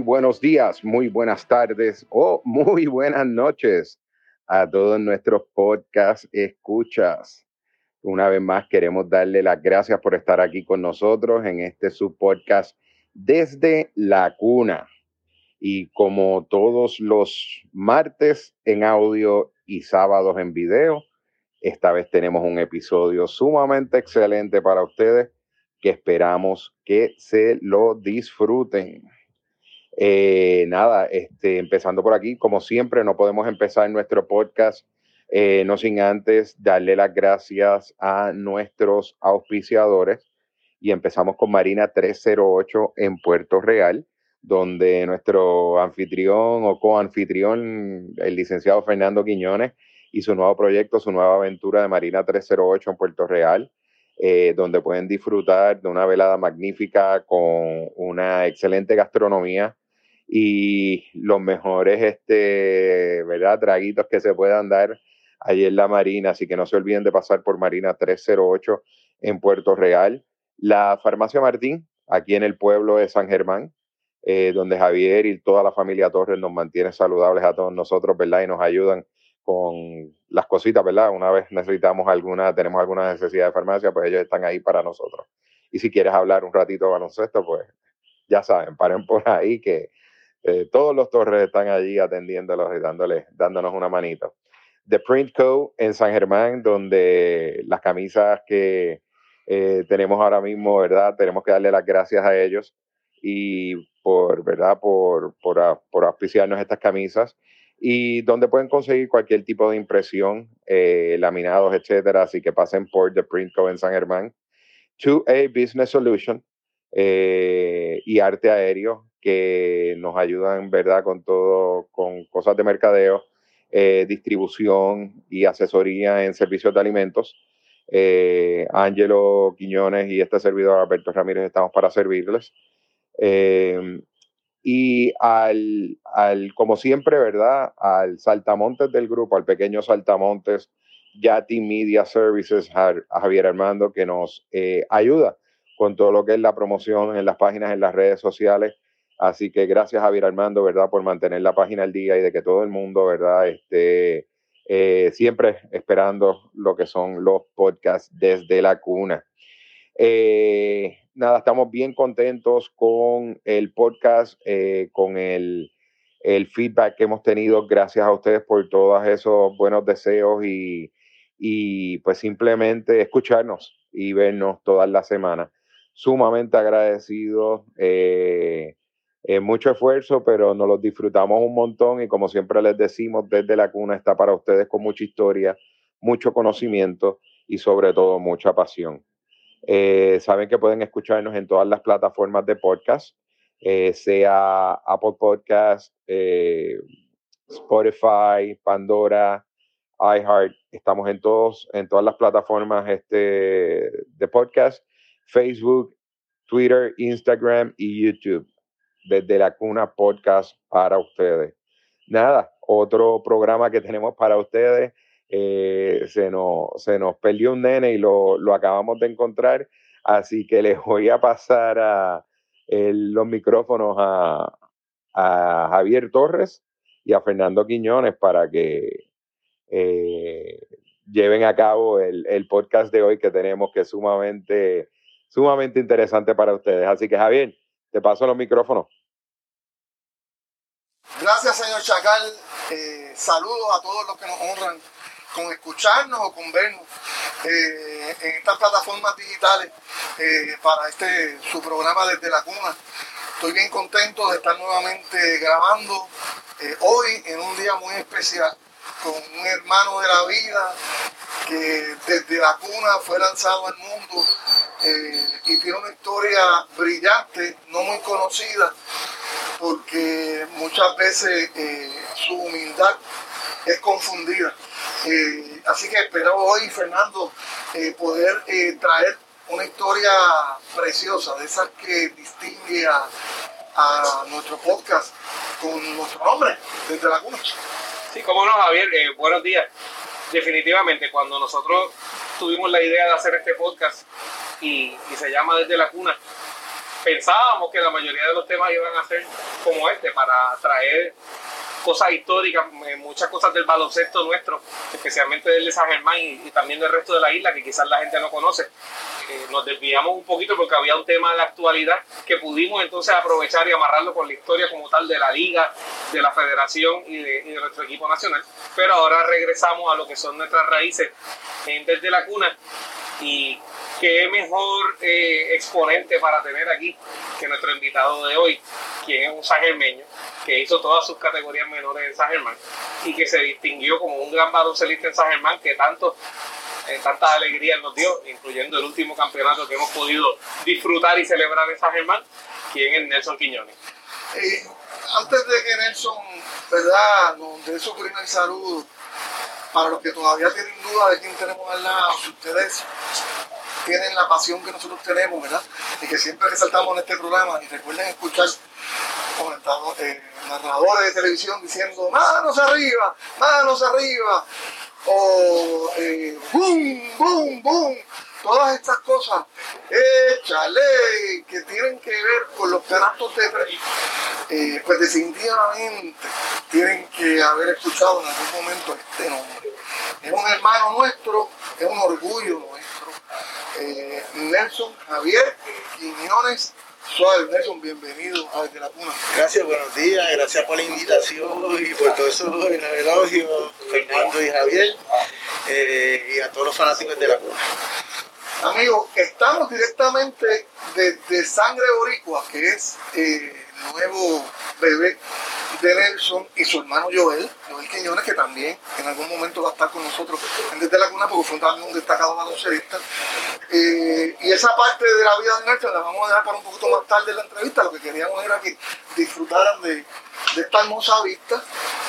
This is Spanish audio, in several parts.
Buenos días, muy buenas tardes o muy buenas noches a todos nuestros podcast escuchas. Una vez más queremos darle las gracias por estar aquí con nosotros en este subpodcast desde la cuna. Y como todos los martes en audio y sábados en video, esta vez tenemos un episodio sumamente excelente para ustedes que esperamos que se lo disfruten. Eh, nada, este, empezando por aquí, como siempre, no podemos empezar nuestro podcast eh, no sin antes darle las gracias a nuestros auspiciadores. Y empezamos con Marina 308 en Puerto Real, donde nuestro anfitrión o coanfitrión, el licenciado Fernando Quiñones, y su nuevo proyecto, su nueva aventura de Marina 308 en Puerto Real, eh, donde pueden disfrutar de una velada magnífica con una excelente gastronomía y los mejores, este, ¿verdad? Traguitos que se puedan dar allí en la Marina, así que no se olviden de pasar por Marina 308 en Puerto Real. La Farmacia Martín, aquí en el pueblo de San Germán, eh, donde Javier y toda la familia Torres nos mantienen saludables a todos nosotros, ¿verdad? Y nos ayudan con las cositas, ¿verdad? Una vez necesitamos alguna, tenemos alguna necesidad de farmacia, pues ellos están ahí para nosotros. Y si quieres hablar un ratito de baloncesto, pues ya saben, paren por ahí que eh, todos los torres están allí atendiéndolos y dándoles, dándonos una manito. The Print Co. en San Germán, donde las camisas que eh, tenemos ahora mismo, ¿verdad? Tenemos que darle las gracias a ellos y por, ¿verdad? Por, por, por auspiciarnos estas camisas y donde pueden conseguir cualquier tipo de impresión, eh, laminados, etcétera. Así que pasen por The Print Co. en San Germán. 2A Business Solution y Arte Aéreo, que nos ayudan, ¿verdad? Con todo, con cosas de mercadeo, eh, distribución y asesoría en servicios de alimentos. Eh, Ángelo Quiñones y este servidor Alberto Ramírez estamos para servirles. Eh, y al, al, como siempre, ¿verdad? Al saltamontes del grupo, al pequeño saltamontes Yati Media Services, a, Javier Armando, que nos ayuda con todo lo que es la promoción en las páginas, en las redes sociales Así que gracias Javier Armando, ¿verdad? Por mantener la página al día y de que todo el mundo, ¿verdad? Esté eh, siempre esperando lo que son los podcasts desde la cuna. Eh, nada, estamos bien contentos con el podcast, eh, con el, el, feedback que hemos tenido. Gracias a ustedes por todos esos buenos deseos y, y pues simplemente escucharnos y vernos todas las semanas. Sumamente agradecidos. Eh, mucho esfuerzo, pero nos los disfrutamos un montón y como siempre les decimos, desde la cuna está para ustedes con mucha historia, mucho conocimiento y sobre todo mucha pasión. Eh, saben que pueden escucharnos en todas las plataformas de podcast, eh, sea Apple Podcast, Spotify, Pandora, iHeart. Estamos en todos, en todas las plataformas este, de podcast, Facebook, Twitter, Instagram y YouTube desde la cuna podcast para ustedes. Nada, otro programa que tenemos para ustedes. Eh, se, nos, se nos perdió un nene y lo, lo, acabamos de encontrar, así que les voy a pasar a, los micrófonos a, a, Javier Torres y a Fernando Quiñones para que eh, lleven a cabo el, el, podcast de hoy que tenemos que es sumamente, sumamente interesante para ustedes. Así que Javier, te paso los micrófonos. Gracias, señor Chacal. Eh, saludos a todos los que nos honran con escucharnos o con vernos eh, en estas plataformas digitales eh, para este su programa desde la cuna. Estoy bien contento de estar nuevamente grabando hoy en un día muy especial con un hermano de la vida que desde la cuna fue lanzado al mundo y tiene una historia brillante, no muy conocida, porque muchas veces eh, su humildad es confundida. Eh, así que espero hoy, Fernando, eh, poder traer una historia preciosa, de esas que distingue a, nuestro podcast con nuestro nombre, desde la cuna. Sí, cómo no, Javier, buenos días. Definitivamente, cuando nosotros tuvimos la idea de hacer este podcast y, y se llama Desde la Cuna, pensábamos que la mayoría de los temas iban a ser como este, para traer cosas históricas, eh, muchas cosas del baloncesto nuestro, especialmente del de San Germán y, también del resto de la isla que quizás la gente no conoce. Eh, nos desviamos un poquito porque había un tema de la actualidad que pudimos entonces aprovechar y amarrarlo con la historia como tal de la liga, de la federación y de, nuestro equipo nacional. Pero ahora regresamos a lo que son nuestras raíces desde la cuna y qué mejor eh, exponente para tener aquí que nuestro invitado de hoy, quien es un sagermeño, que hizo todas sus categorías menores en San Germán y que se distinguió como un gran baloncelista en San Germán que tanto eh, tantas alegrías nos dio, incluyendo el último campeonato que hemos podido disfrutar y celebrar en San Germán, quien es Nelson Quiñones. Eh, antes de que Nelson, ¿verdad?, nos dé su primer saludo, para los que todavía tienen duda de quién tenemos al lado, si ustedes tienen la pasión que nosotros tenemos, ¿verdad? Y que siempre resaltamos en este programa, y recuerden escuchar eh, narradores de televisión diciendo manos arriba, manos arriba, o eh, boom, boom, boom, todas estas cosas, échale, que tienen que ver con los canastos de tres, eh, pues definitivamente tienen que haber escuchado en algún momento este nombre. Es un hermano nuestro, es un orgullo nuestro. Eh, Nelson Javier Quiñones Suárez. Nelson, bienvenido a Desde la Cuna. Gracias, buenos días, gracias por la invitación y por todo eso, el elogio, Fernando y Javier, eh, y a todos los fanáticos de la Cuna. Amigos, estamos directamente desde Sangre Boricua, que es el eh, nuevo bebé de Nelson y su hermano Joel, Joel Quiñones, que también en algún momento va a estar con nosotros desde la cuna, porque fue también un destacado baloncelista. Eh, y esa parte de la vida de Nelson la vamos a dejar para un poquito más tarde en la entrevista. Lo que queríamos era que disfrutaran de, de esta hermosa vista,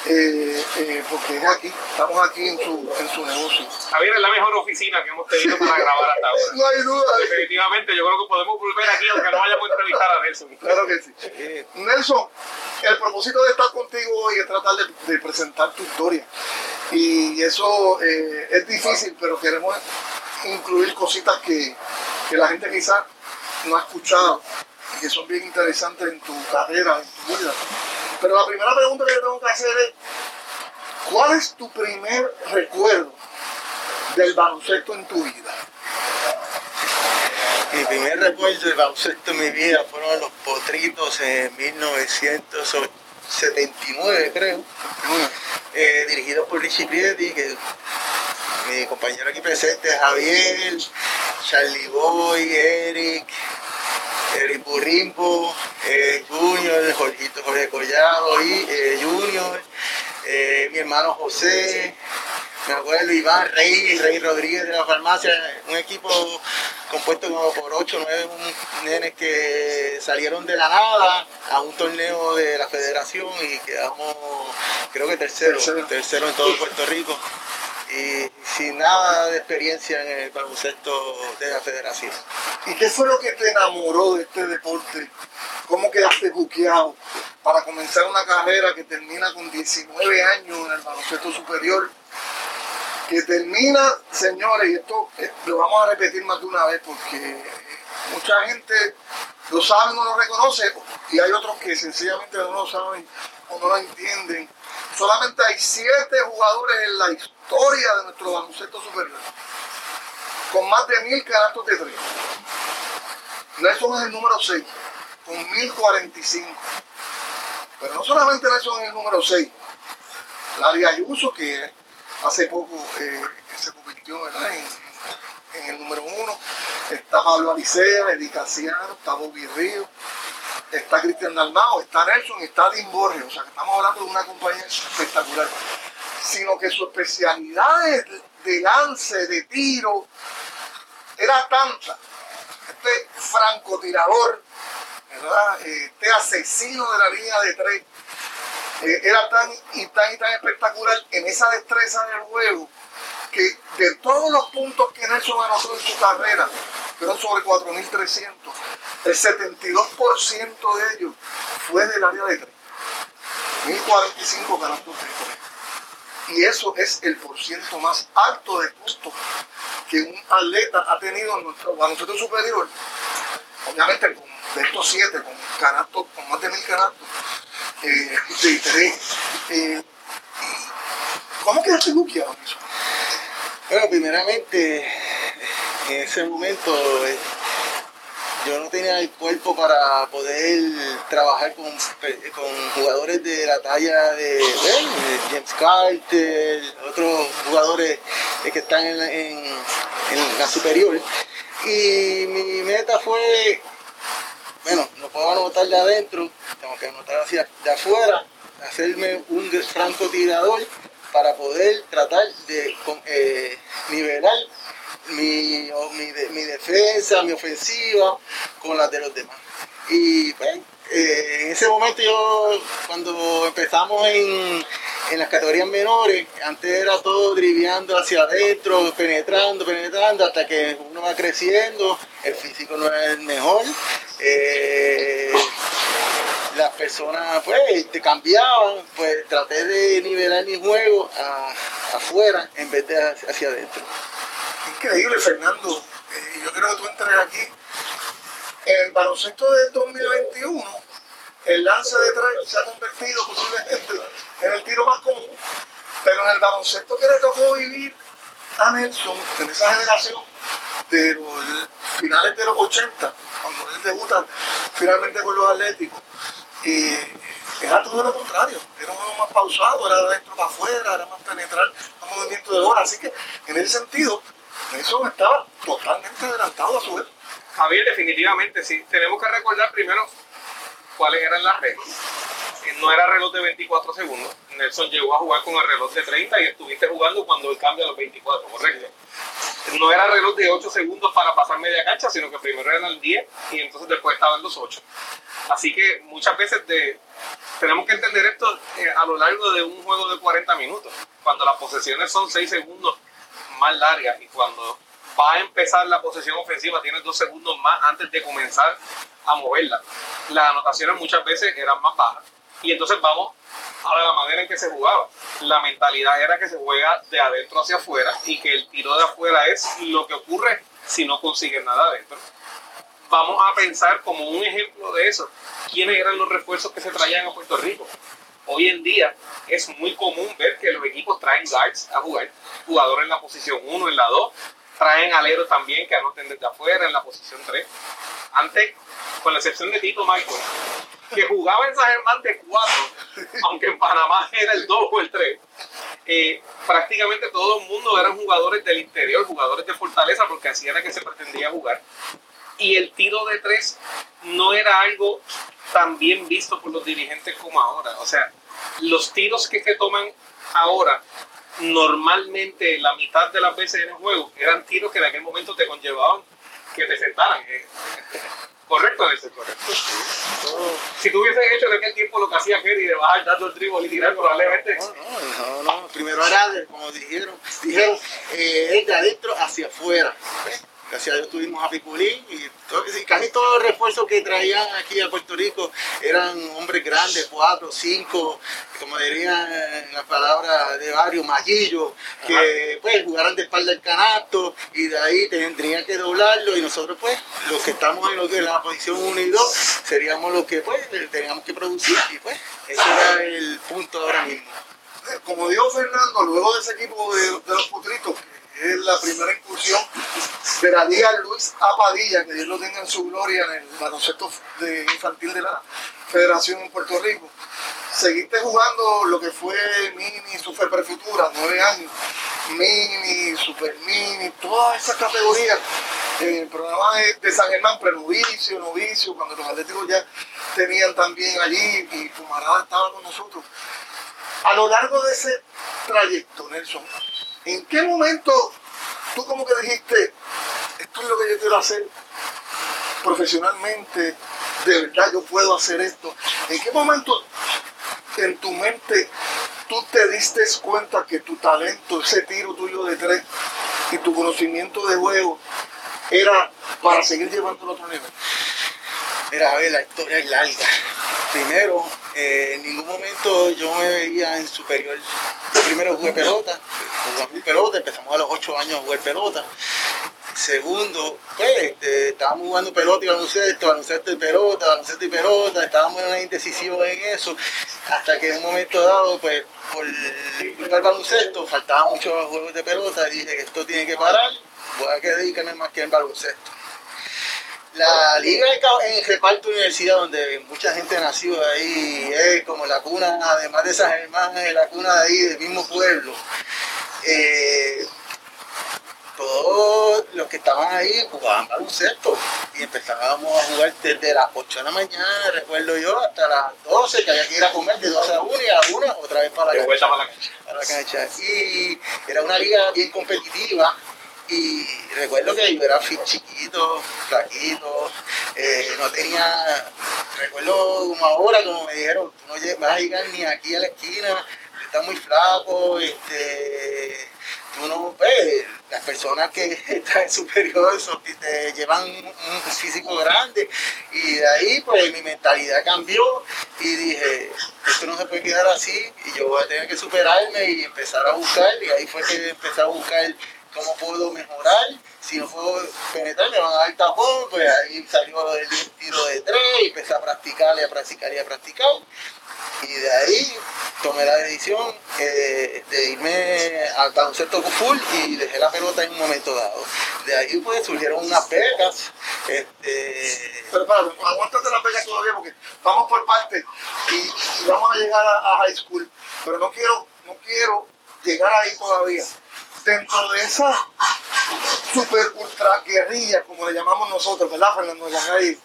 eh, eh, porque es aquí, estamos aquí en su, en su negocio. Javier, es la mejor oficina que hemos tenido para grabar hasta ahora. No hay duda. Definitivamente, yo creo que podemos volver aquí aunque no vayamos a entrevistar a Nelson. Claro que sí. Nelson, el propósito de estar contigo hoy es tratar de, presentar tu historia. Y eso eh, es difícil, pero queremos incluir cositas que, que la gente quizás no ha escuchado y que son bien interesantes en tu carrera, en tu vida. Pero la primera pregunta que tengo que hacer es, ¿cuál es tu primer recuerdo del baloncesto en tu vida? Mi primer recuerdo del baloncesto en mi vida fueron los potritos en 1979, creo. Eh, dirigidos por Richie Piedi, que mi compañero aquí presente, Javier, Charlie Boy, Eric, Eric Burrimpo, eh, Junior, Jorgito Jorge Collado, y, eh, Junior, eh, mi hermano José, mi abuelo Iván Rey, Rey Rodríguez de la farmacia, un equipo compuesto como por 8 o 9 nenes que salieron de la nada a un torneo de la federación y quedamos, creo que tercero, tercero en todo Puerto Rico y sin nada de experiencia en el baloncesto de la federación. ¿Y qué fue lo que te enamoró de este deporte? ¿Cómo quedaste buqueado para comenzar una carrera que termina con 19 años en el baloncesto superior? Que termina, señores, y esto eh, lo vamos a repetir más de una vez porque mucha gente lo sabe no lo reconoce y hay otros que sencillamente no lo saben o no lo entienden Solamente hay siete jugadores en la historia de nuestro baloncesto superior con más de mil canastos de tres. Nelson es el número 6, con 1045. Pero no solamente Nelson es el número 6, Larry Ayuso, que hace poco eh, se convirtió En, el número 1, está Pablo Alicea, Eddie Casiano, está Bobby Río, está Cristian Dalmao, está Nelson, está Dean Borges, o sea que estamos hablando de una compañía espectacular, sino que su especialidad de, lance, de tiro, era tanta. Este francotirador, ¿verdad? este asesino de la línea de tres, eh, era tan y tan y tan espectacular en esa destreza del juego que de todos los puntos que Nelson anotó en su carrera, fueron sobre 4.300, el 72% de ellos fue del área de 3. 1045 canastos de 3. Y eso es el porciento más alto de puntos que un atleta ha tenido en nuestro baloncesto superior. Obviamente de estos siete, con canastos, con más de mil canastos, eh. Eh, ¿Cómo quedaste buqueado? Bueno, primeramente, en ese momento eh, yo no tenía el cuerpo para poder trabajar con, con jugadores de la talla de, James Carter, otros jugadores que están en, en la superior. Y mi meta fue, bueno, no puedo anotar de adentro, tengo que anotar hacia de afuera, hacerme un francotirador para poder tratar de eh, nivelar mi, mi, defensa, mi ofensiva con las de los demás. Y pues, eh, en ese momento yo, cuando empezamos en, en las categorías menores, antes era todo driviando hacia adentro, penetrando, penetrando, hasta que uno va creciendo, el físico no es el mejor. Eh, las personas pues te cambiaban, pues traté de nivelar mi juego afuera en vez de hacia, adentro. Increíble, Fernando. Eh, yo creo que tú entres aquí. En el baloncesto del 2021 el lance de tres se ha convertido posiblemente en el tiro más común, pero en el baloncesto que le tocó vivir a Nelson, en esa generación de los finales de los 80, cuando él debuta finalmente con los Atléticos, y era todo lo contrario, era un juego más pausado, era de adentro para afuera, era más penetrar, más movimiento de bola, así que en ese sentido, Nelson estaba totalmente adelantado a su vez. Javier, definitivamente, sí. Tenemos que recordar primero cuáles eran las reglas. No era reloj de 24 segundos. Nelson llegó a jugar con el reloj de 30 y estuviste jugando cuando él cambia a los 24, correcto. No era reloj de 8 segundos para pasar media cancha, sino que primero eran el 10 y entonces después estaban los 8. Así que muchas veces de, tenemos que entender esto eh, a lo largo de un juego de 40 minutos. Cuando las posesiones son 6 segundos más largas y cuando va a empezar la posesión ofensiva, tienes 2 segundos más antes de comenzar a moverla. Las anotaciones muchas veces eran más bajas. Y entonces vamos a la manera en que se jugaba. La mentalidad era que se juega de adentro hacia afuera y que el tiro de afuera es lo que ocurre si no consigues nada adentro. Vamos a pensar como un ejemplo de eso, quiénes eran los refuerzos que se traían a Puerto Rico. Hoy en día es muy común ver que los equipos traen guards a jugar, jugadores en la posición 1, en la 2, traen aleros también que anoten desde afuera en la posición 3. Antes con la excepción de Tito Michael, que jugaba en San Germán de 4, aunque en Panamá era el 2 o el 3. Eh, prácticamente todo el mundo eran jugadores del interior, jugadores de fortaleza, porque así era que se pretendía jugar. Y el tiro de 3 no era algo tan bien visto por los dirigentes como ahora. O sea, los tiros que se toman ahora, normalmente la mitad de las veces en el juego, eran tiros que en aquel momento te conllevaban que te sentaran. Correcto, ese correcto. Si tú hubieses hecho en aquel tiempo lo que hacía Kerry de bajar dando el dribble y tirar, probablemente. No, no, no, Primero era, como dijeron, dijeron, eh, de adentro hacia afuera. Gracias a Dios tuvimos a Pipulín y, casi todos los refuerzos que traían aquí a Puerto Rico eran hombres grandes, cuatro, cinco, como dirían en la palabra de varios, maguillos, que pues jugaran de espalda el canasto y de ahí tendrían que doblarlo y nosotros pues, los que estamos en, la posición 1 y 2, seríamos los que pues teníamos que producir y pues ese era el punto ahora mismo. Como dijo Fernando, luego de ese equipo de, de los putritos, es la primera incursión de la Liga Luis Apadilla, que Dios lo tenga en su gloria en el baloncesto de infantil de la Federación en Puerto Rico. Seguiste jugando lo que fue mini, super prefutura, nueve años, mini, super mini, todas esas categorías. En el programa de, San Germán, prenovicio, novicio, cuando los atléticos ya tenían también allí y Fumarada estaba con nosotros. A lo largo de ese trayecto, Nelson, ¿En qué momento tú como que dijiste, esto es lo que yo quiero hacer profesionalmente, de verdad yo puedo hacer esto? ¿En qué momento en tu mente tú te diste cuenta que tu talento, ese tiro tuyo de tres y tu conocimiento de juego era para seguir llevando al otro nivel? Mira, a ver, la historia es larga. Primero, eh, en ningún momento yo me veía en superior. Primero jugué pelota, jugamos pelota, empezamos a los 8 años a jugar pelota. segundo, pues este, estábamos jugando pelota y baloncesto, baloncesto y pelota, baloncesto y pelota, estábamos indecisión en eso, hasta que en un momento dado, pues por culpa del baloncesto, faltaban muchos juegos de pelota y dije que esto tiene que parar, voy a dedicarme más que en baloncesto. La liga en reparto universidad, donde mucha gente nació ahí, es como la cuna, además de esas hermanas, la cuna de ahí, del mismo pueblo. Eh, todos los que estaban ahí jugaban baloncesto y empezábamos a jugar desde las 8 de la mañana, recuerdo yo, hasta las 12, que había que ir a comer de 12 a 1 y a 1 otra vez para la, cancha, para la cancha. Y era una liga bien competitiva. Y recuerdo que yo era chiquito, flaquito, eh, no tenía, recuerdo como ahora, como me dijeron, tú no vas a llegar ni aquí a la esquina, estás muy flaco, este, tú no, pues, las personas que están superiores te llevan un físico grande. Y de ahí pues mi mentalidad cambió y dije, esto no se puede quedar así y yo voy a tener que superarme y empezar a buscar y ahí fue que empecé a buscar cómo puedo mejorar, si no puedo penetrar me van a dar tapón, pues ahí salió el tiro de tres y empecé a practicar y a practicar y a practicar y de ahí tomé la decisión eh, de irme al baloncesto full y dejé la pelota en un momento dado. De ahí pues surgieron unas becas. Este... Pero para, aguántate las becas todavía porque vamos por partes y, vamos a llegar a, high school. Pero no quiero, no quiero llegar ahí todavía. Dentro de esa super ultra guerrilla, como le llamamos nosotros, ¿verdad, Fernando? Ahí,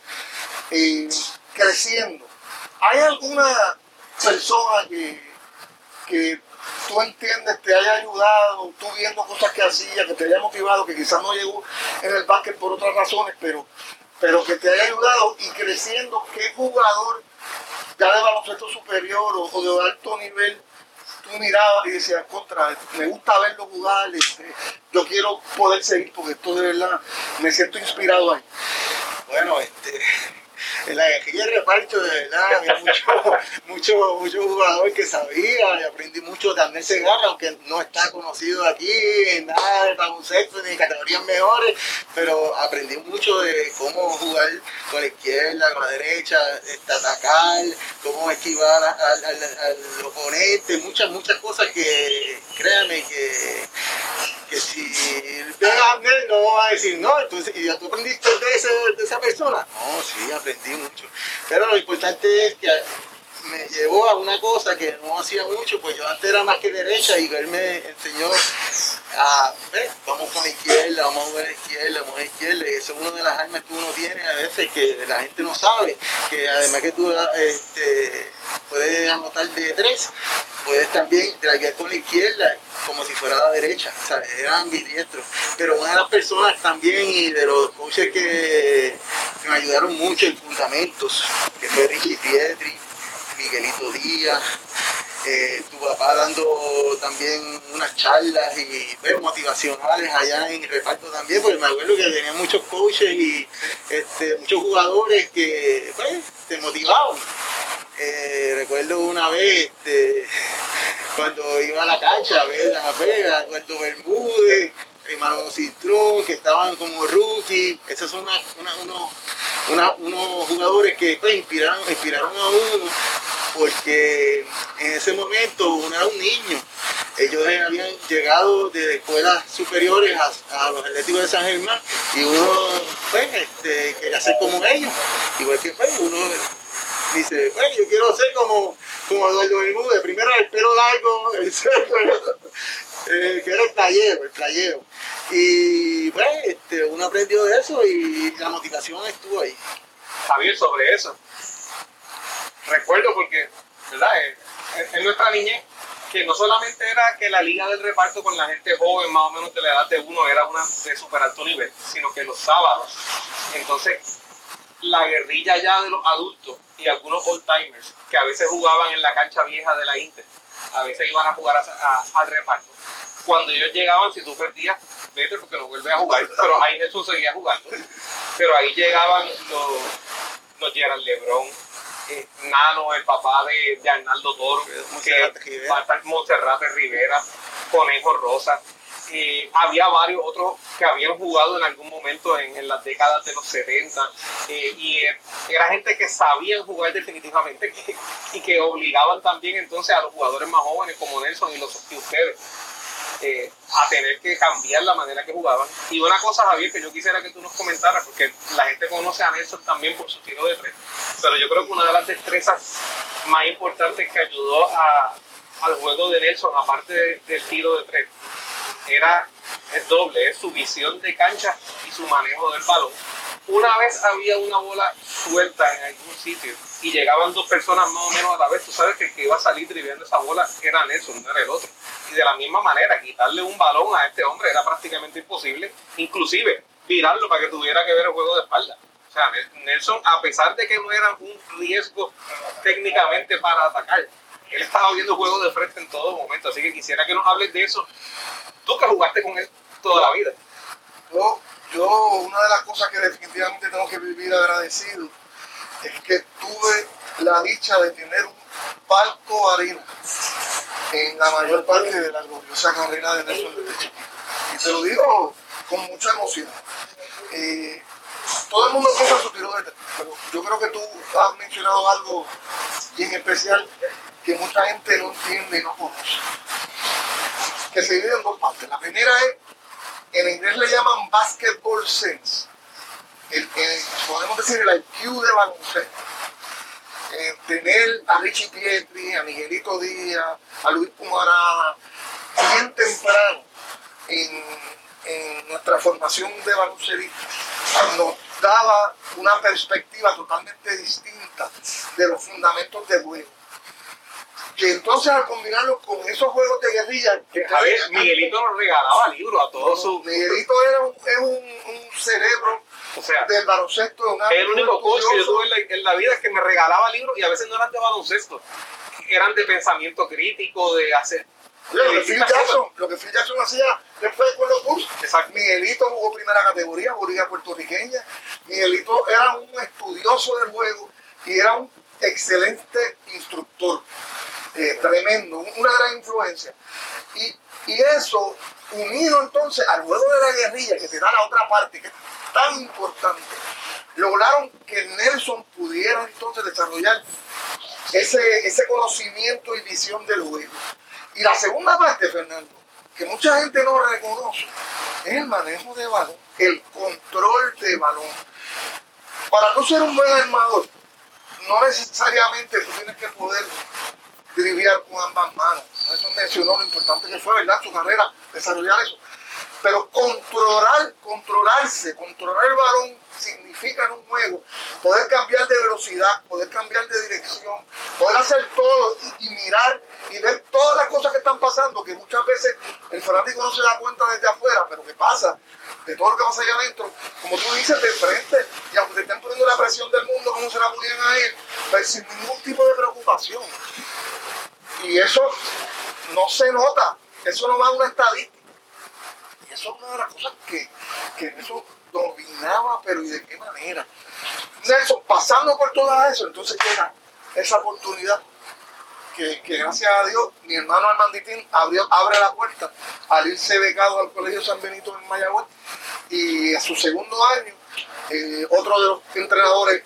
eh, creciendo. ¿Hay alguna persona que, que tú entiendes te haya ayudado, tú viendo cosas que hacía, que te haya motivado, que quizás no llegó en el básquet por otras razones, pero, pero que te haya ayudado y creciendo, ¿qué jugador ya de baloncesto superior o, de alto nivel tú mirabas y decías, contra, me gusta verlo jugar, este, yo quiero poder seguir porque esto de verdad me siento inspirado ahí. Bueno, este la guerrilla de reparto, de verdad, había muchos mucho, jugadores que sabía y aprendí mucho Andrés Segarra, aunque no está conocido aquí en nada de baloncesto ni categorías mejores, pero aprendí mucho de cómo jugar con la izquierda, con la derecha, atacar, cómo esquivar al, oponente, muchas, muchas cosas que, créanme, que, que si ve a no va a decir, no, entonces, ¿y tú aprendiste de, de esa persona? No, sí, aprendí mucho. Pero lo importante es que me llevó a una cosa que no hacía mucho, pues yo antes era más que derecha y él me enseñó a, ver, vamos con la izquierda, vamos a la izquierda, vamos a la izquierda, y eso es una de las armas que uno tiene a veces que la gente no sabe, que además que tú este, puedes anotar de tres, puedes también traer con la izquierda como si fuera la derecha, o sea, eran ambidiestros. Pero una de las personas también y de los coaches que, me ayudaron mucho en fundamentos, que fue Ricky Pietri, Miguelito Díaz, eh, tu papá dando también unas charlas y pues, motivacionales allá en reparto también, porque me acuerdo que tenía muchos coaches y este, muchos jugadores que pues, te motivaban. Eh, recuerdo una vez este, cuando iba a la cancha a ver a Vega, cuando Bermúdez, hermano Citrón, que estaban como rookie, esos son unos, unos jugadores que pues, inspiraron, inspiraron a uno, porque en ese momento uno era un niño. Ellos habían llegado de escuelas superiores a, los Atléticos de San Germán y uno pues, este, quería ser como ellos, igual que pues, uno dice, bueno, yo quiero ser como, como Eduardo Bermúdez, primero el pelo largo, el eh, que era el playero, el playero. Y bueno, este, uno aprendió de eso y la motivación estuvo ahí. Javier, sobre eso, recuerdo porque, ¿verdad? En nuestra niñez, que no solamente era que la liga del reparto con la gente joven, más o menos de la edad de uno, era una de super alto nivel, sino que los sábados. Entonces, la guerrilla ya de los adultos y algunos old timers que a veces jugaban en la cancha vieja de la Inter, a veces iban a jugar al reparto. Cuando ellos llegaban, si tú perdías, vete porque no vuelves a jugar, pero ahí Jesús seguía jugando. Pero ahí llegaban los, los Gerald Lebron, eh, Nano, el papá de, de Arnaldo Toro, Monserrate Rivera. Monserrate Rivera, Conejo Rosa, eh, había varios otros que habían jugado en algún momento en, las décadas de los 70 eh, y era gente que sabían jugar definitivamente y que obligaban también entonces a los jugadores más jóvenes como Nelson y, los, y ustedes eh, a tener que cambiar la manera que jugaban. Y una cosa, Javier, que yo quisiera que tú nos comentaras, porque la gente conoce a Nelson también por su tiro de tres, pero yo creo que una de las destrezas más importantes que ayudó al juego de Nelson, aparte del tiro de tres, era el doble, es su visión de cancha y su manejo del balón. Una vez había una bola suelta en algún sitio y llegaban dos personas más o menos a la vez, tú sabes que el que iba a salir triviando esa bola era Nelson, no era el otro. Y de la misma manera, quitarle un balón a este hombre era prácticamente imposible, inclusive virarlo para que tuviera que ver el juego de espalda. O sea, Nelson, a pesar de que no era un riesgo técnicamente para atacar, él estaba viendo juego de frente en todo momento, así que quisiera que nos hables de eso. Tú que jugaste con él toda la vida. Yo, yo una de las cosas que definitivamente tengo que vivir agradecido es que tuve la dicha de tener un palco harina en la mayor parte de la gloriosa carrera de Nelson de Y te lo digo con mucha emoción. Eh, todo el mundo piensa su tiro de pero yo creo que tú has mencionado algo bien especial que mucha gente no entiende y no conoce. Que se divide en dos partes. La primera es, en inglés le llaman basketball sense. podemos decir el IQ de baloncesto. Eh, tener a Richie Pietri, a Miguelito Díaz, a Luis Pumarada, bien temprano en, nuestra formación de baloncesto, nos daba una perspectiva totalmente distinta de los fundamentos de juego que entonces al combinarlo con esos juegos de guerrilla. Que, Javier, Miguelito nos regalaba libros a todos sus. Miguelito era un, es un, un cerebro o sea, del baloncesto. De el único coach que yo tuve en la, vida es que me regalaba libros y a veces no eran de baloncesto, eran de pensamiento crítico, de hacer. lo, que Phil Jackson, lo que Phil Jackson hacía después con los Bulls. Miguelito jugó primera categoría, bolivia puertorriqueña. Miguelito era un estudioso del juego y era un excelente instructor. Eh, tremendo, una gran influencia. Y, y, eso, unido entonces al juego de la guerrilla, que te da la otra parte, que es tan importante, lograron que Nelson pudiera entonces desarrollar ese, ese conocimiento y visión del juego. Y la segunda parte, Fernando, que mucha gente no reconoce, es el manejo de balón, el control de balón. Para no ser un buen armador, no necesariamente tú tienes que poder driviar con ambas manos. Eso mencionó lo importante que fue, ¿verdad? Su carrera, desarrollar eso. Pero controlar, controlarse, controlar el balón significa en un juego poder cambiar de velocidad, poder cambiar de dirección, poder hacer todo y, mirar y ver todas las cosas que están pasando, que muchas veces el fanático no se da cuenta desde afuera, pero que pasa, de todo lo que pasa allá adentro, como tú dices, de frente, y aunque te estén poniendo la presión del mundo, como se la ponían a él, pues sin ningún tipo de preocupación. Y eso no se nota, eso no va a una estadística. Y eso es una de las cosas que, que eso dominaba, pero ¿y de qué manera? Nelson, pasando por todo eso, entonces llega esa oportunidad que, que, gracias a Dios mi hermano Armanditín abrió, abre la puerta al irse becado al Colegio San Benito en Mayagüez y a su segundo año eh, otro de los entrenadores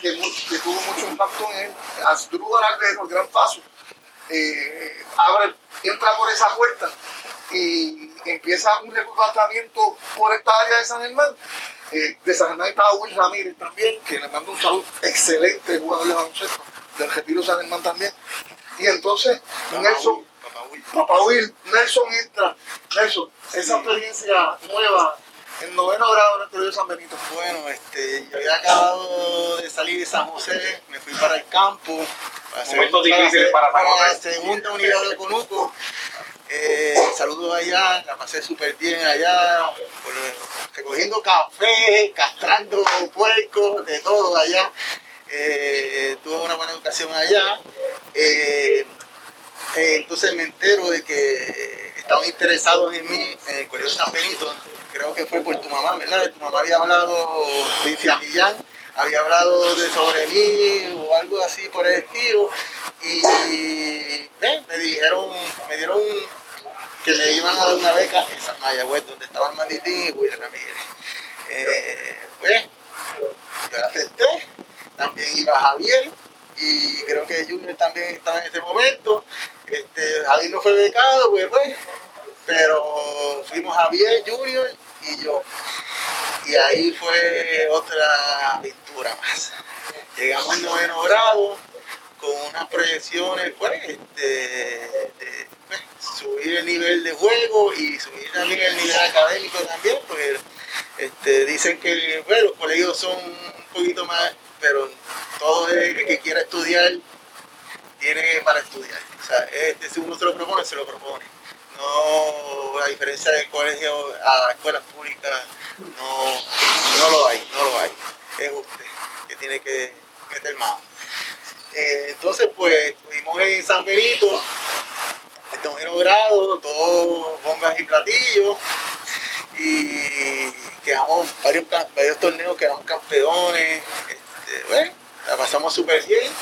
que, tuvo mucho impacto en él, Asdrúbal Alvejo, el gran paso, eh, abre, entra por esa puerta y empieza un reclutamiento por esta área de San Germán. Eh, de San Germán estaba Will Ramírez también, que le mando un saludo excelente jugador de baloncesto, del Retiro San Germán también. Y entonces Nelson, Papá Will, Nelson entra, Nelson, esa experiencia nueva en noveno grado el Colegio San Benito. Bueno, este, yo había acabado de salir de San José, me fui para el campo. Momentos difíciles para, para, para la segunda unidad de Conuco. Eh, saludos allá, la pasé súper bien allá, recogiendo café, castrando puercos, de todo allá. Eh, tuve una buena educación allá. Eh, entonces me entero de que estaban interesados en mí en el Colegio San Benito creo que fue por tu mamá, ¿verdad? Tu mamá había hablado de Millán, había hablado de sobre mí o algo así por el estilo. Y me dijeron, me dieron que le iban a dar una beca en San Mayagüez, donde estaban Manditín y William Ramírez. Eh, pues, yo acepté, también iba Javier, y creo que Junior también estaba en ese momento. Este, Javier no fue becado, pues, pues, pero fuimos Javier, Junior y yo. Y ahí fue otra aventura más. Llegamos al noveno grado con unas proyecciones, pues, este, de, pues, subir el nivel de juego y subir también el nivel académico también, porque este, dicen que bueno, los colegios son un poquito más, pero todo el que quiera estudiar tiene para estudiar. O sea, este, si uno se lo propone, se lo propone. No, a diferencia del colegio a escuelas públicas, no, no lo hay, no lo hay. Es usted que tiene que meter mano. Eh, entonces, pues, estuvimos en San Benito, en noveno grado, todos bombas y platillos, y quedamos varios, varios torneos, quedamos campeones, este, bueno, la pasamos súper bien.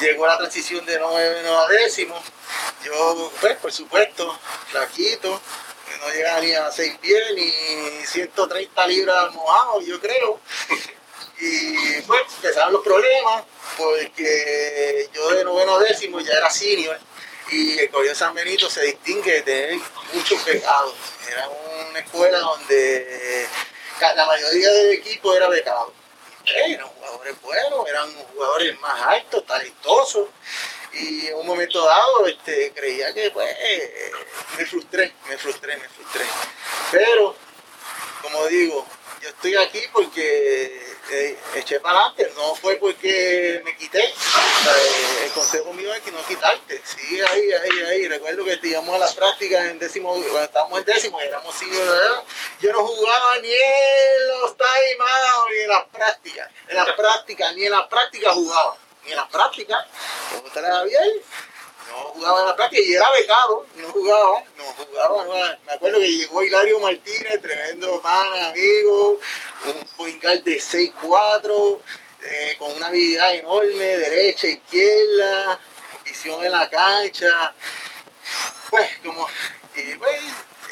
Llegó la transición de noveno a décimo. Yo, pues, por supuesto, flaquito, que no llegaba ni a 6 pies, ni 130 libras mojados, yo creo. Y pues empezaron los problemas, porque yo de noveno a décimo ya era senior y el Colegio San Benito se distingue de tener muchos pecados. Era una escuela donde la mayoría del equipo era becado. Eran jugadores buenos, eran jugadores más altos, talentosos. Y en un momento dado este, creía que pues me frustré, me frustré, me frustré. Pero, como digo, yo estoy aquí porque eh, eché para adelante, no fue porque me quité. el consejo mío es que no quitarte, sigue ahí, ahí, ahí. Recuerdo que íbamos a las prácticas en décimo, cuando estábamos en décimo, éramos cinco Yo no jugaba ni en los timeouts ni en las prácticas. En las prácticas, ni en las prácticas jugaba. Ni en las prácticas. ¿Cómo está bien? No jugaba en la práctica y era becado, no jugaba, no jugaba, me acuerdo que llegó Hilario Martínez, tremendo pan, amigo, un point de 6'4", eh, con una habilidad enorme, derecha, izquierda, visión en la cancha, pues como, y pues,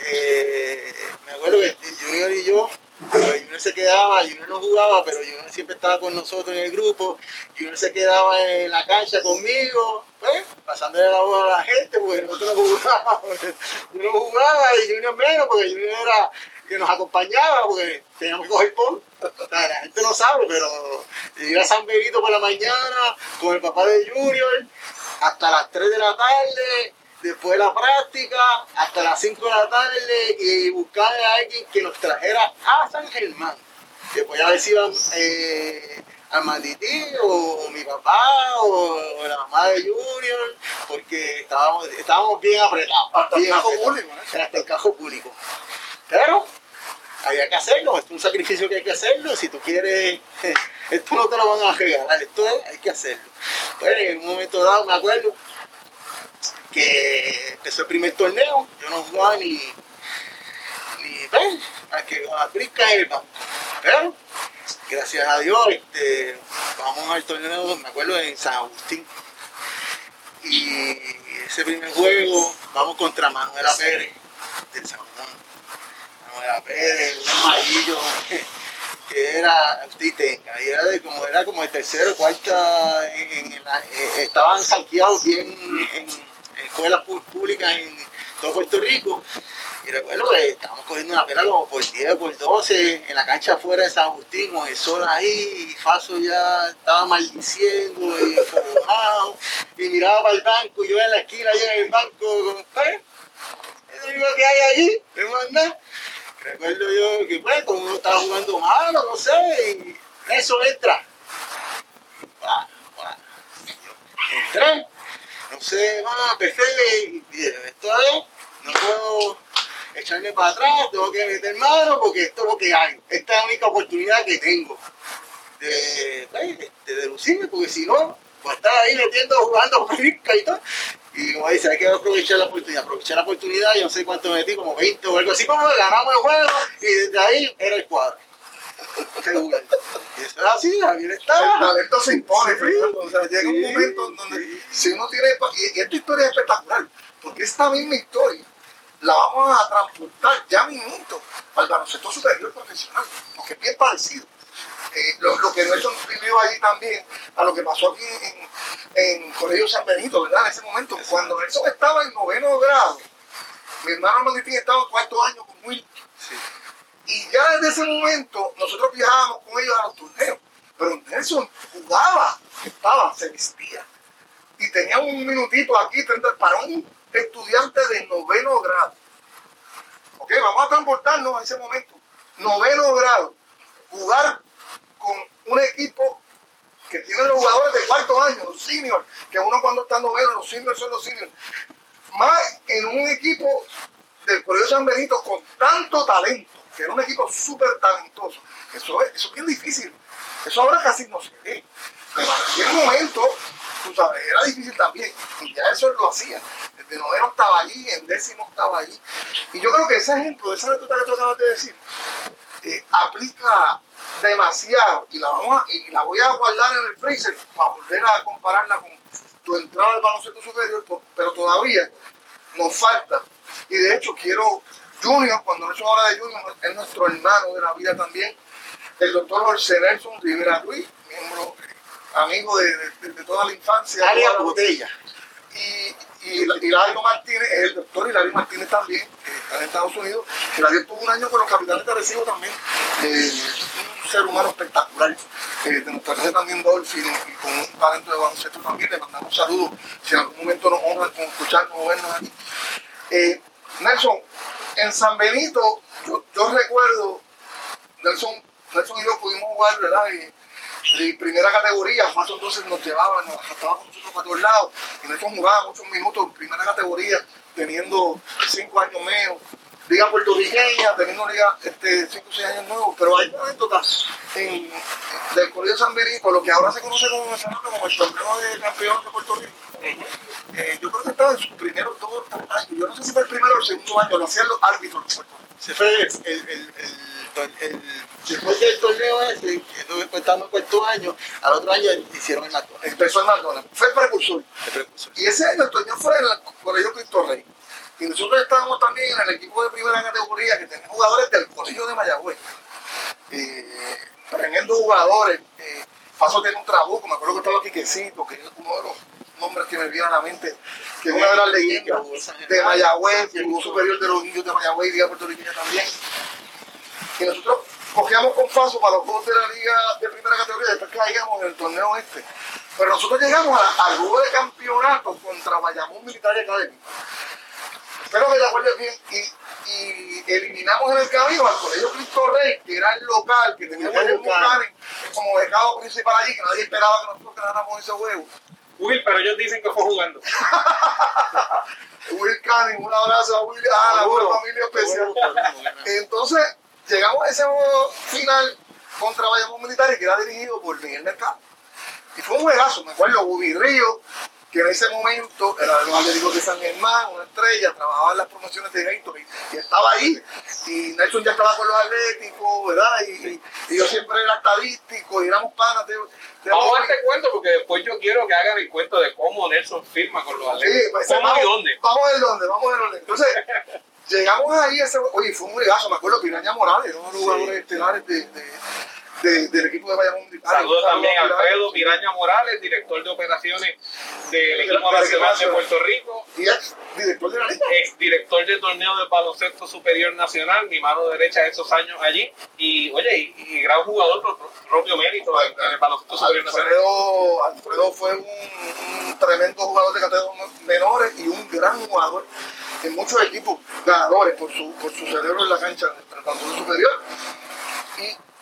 eh, me acuerdo que Junior y yo Junior se quedaba, Junior no jugaba, pero Junior siempre estaba con nosotros en el grupo. Junior se quedaba en la cancha conmigo, pues, pasándole la voz a la gente, porque nosotros no jugábamos. Yo no jugaba y Junior menos, porque Junior era que nos acompañaba, porque teníamos que coger por. la gente no sabe, pero ir a San Benito por la mañana con el papá de Junior hasta las 3 de la tarde después de la práctica, hasta las 5 de la tarde y buscar a alguien que nos trajera a San Germán. Después ya decían eh, a Mandití o, mi papá o, la mamá de Junior, porque estábamos, estábamos bien apretados. Hasta el cajo público, ¿no? Hasta el cajo público. Pero había que hacerlo, es un sacrificio que hay que hacerlo. Si tú quieres, esto no te lo van a regalar, esto es, hay que hacerlo. Bueno, en un momento dado, me acuerdo, que empezó el primer torneo, yo no jugaba ni, ni ven, a que a brisca el banco. Pero, gracias a Dios, este, vamos al torneo, me acuerdo, en San Agustín. Y ese primer juego, vamos contra Manuela Pérez del San Juan. Manuela Pérez, un amarillo que era tenga, y era de como era como el tercero, cuarta, eh, estaban salqueados bien en escuelas públicas en todo Puerto Rico. Y recuerdo que estábamos cogiendo una pena como por 10, por 12, en la cancha afuera de San Agustín, con el sol ahí, y Faso ya estaba maldiciendo y enfocado, y miraba para el banco, y yo en la esquina allá en el banco, como, ¿eh? Es lo único que hay allí, me manda. Recuerdo yo que, pues, como uno estaba jugando malo, no sé, y eso entra. Entré no sé, va, perfecto, esto es, no puedo echarme para atrás, tengo que meter mano porque esto es lo que hay. Esta es la única oportunidad que tengo de, de, deducirme, porque si no, pues estar ahí metiendo, jugando rica y todo. Y como dice, hay que aprovechar la oportunidad. Aprovechar la oportunidad, yo no sé cuánto metí, como 20 o algo así, como ganamos el juego y desde ahí era el cuadro. Y eso es así, Javier estaba. El talento se impone, Fernando. O sea, llega un momento donde si uno tiene. Y esta historia es espectacular, porque esta misma historia la vamos a transportar ya mismo al baloncesto superior profesional, porque es bien parecido. Eh, lo, lo, que Nelson vivió allí también, a lo que pasó aquí en, en Colegio San Benito, ¿verdad? En ese momento, cuando Nelson estaba en noveno grado, mi hermano Manditín estaba en cuarto año con Will. Sí. Y ya desde ese momento nosotros viajábamos con ellos a los torneos. Pero Nelson jugaba, estaba, se vestía. Y tenía un minutito aquí para un estudiante de noveno grado. Ok, vamos a transportarnos a ese momento. Noveno grado. Jugar con un equipo que tiene los jugadores de cuarto año, los seniors, que uno cuando está noveno, los seniors son los seniors. Más en un equipo del Colegio San Benito con tanto talento, que era un equipo súper talentoso. Eso es, eso es bien difícil. Eso ahora casi no se ve. Pero en aquel momento, tú sabes, era difícil también. Y ya eso lo hacía. Desde noveno estaba allí, en décimo estaba allí. Y yo creo que ese ejemplo, esa anécdota que tú acabas de decir, eh, aplica demasiado y la, vamos a, y la voy a guardar en el freezer para volver a compararla con tu entrada al baloncesto superior, pero todavía nos falta. Y de hecho quiero, Junior, cuando no habla de Junior, es nuestro hermano de la vida también, el doctor Jorge Nelson Rivera Ruiz, miembro, amigo de, de, de toda la infancia. Área Botella. Y, y Hilario Martínez, el doctor Hilario Martínez también, que está en Estados Unidos. Hilario tuvo un año con los capitanes de Recibo también. Eh, un ser humano espectacular. Eh, de nuestra casa también Dolphin y con un talento de baloncesto también. Le mandamos saludos si en algún momento nos honran con escucharnos o vernos aquí. Eh, Nelson, en San Benito, yo, recuerdo, Nelson Nelson y yo pudimos jugar, ¿verdad? Y, primera categoría, Faso entonces nos llevaba, nos nosotros para todos lados, y Nelson jugaba muchos minutos en primera categoría, teniendo cinco años menos, liga puertorriqueña, teniendo liga este, cinco o seis años nuevos, pero hay anécdotas en, del Colegio San Benito, lo que ahora se conoce como, como el torneo de campeón de Puerto Rico. Eh, yo creo que estaba en sus primeros dos años, yo no sé si fue el primero o el segundo año, lo hacían los árbitros. Se fue el, el, el el, después del torneo ese, que cuarto año, al otro año hicieron el McDonald's. Empezó el McDonald's, fue el precursor. Y ese año el torneo fue en el Colegio Cristo Rey. Y nosotros estábamos también en el equipo de primera categoría que tenía jugadores del Colegio de Mayagüez. Eh, tremendo jugadores. Eh, Paso tiene un trabuco, me acuerdo que estaba Quiquecito, que es uno de los nombres que me vienen a la mente, que es una de las leyendas de Mayagüez, el superior de los indios de Mayagüez y Liga Puertorriqueña también. Y nosotros cogíamos con paso para los juegos de la liga de primera categoría, después caíamos en el torneo este. Pero nosotros llegamos al juego de campeonato contra Bayamón Militar Academy. Espero que te acuerdes bien. Y, eliminamos en el camino al Colegio Cristo Rey, que era el local, que tenía el Buchanan como becado principal allí, que nadie esperaba que nosotros ganáramos ese juego. Will, pero ellos dicen que fue jugando. Will Canning, un abrazo a Will, a la familia especial. Entonces, llegamos a ese final contra Bayamón Militar que era dirigido por Miguel Mercado. Y fue un juegazo, me acuerdo, Bubi Río, que en ese momento era de los Atléticos de San Germán, una estrella, trabajaba en las promociones de eventos y, estaba ahí. Y Nelson ya estaba con los Atléticos, ¿verdad? Y, yo siempre era estadístico y éramos panas de. vamos a este cuento porque después yo quiero que hagan el cuento de cómo Nelson firma con los Atléticos. Sí, pues, ¿Cómo vamos, y dónde? Vamos a ver dónde, vamos a ver dónde. Entonces. Llegamos ahí, ese, oye, fue un regazo, me acuerdo, Piraña Morales, uno de los jugadores estelares de, de, del equipo de Bayamón. Saludos también a Alfredo Piraña Morales, director de operaciones del equipo nacional de Puerto Rico. Y ex director de la liga. Ex director del torneo de baloncesto superior nacional, mi mano derecha de esos años allí. Y oye, y, gran jugador por propio mérito en, el baloncesto superior nacional. Alfredo fue un, tremendo jugador de categorías menores y un gran jugador en muchos equipos ganadores por su, por su cerebro en la cancha del superior. Y,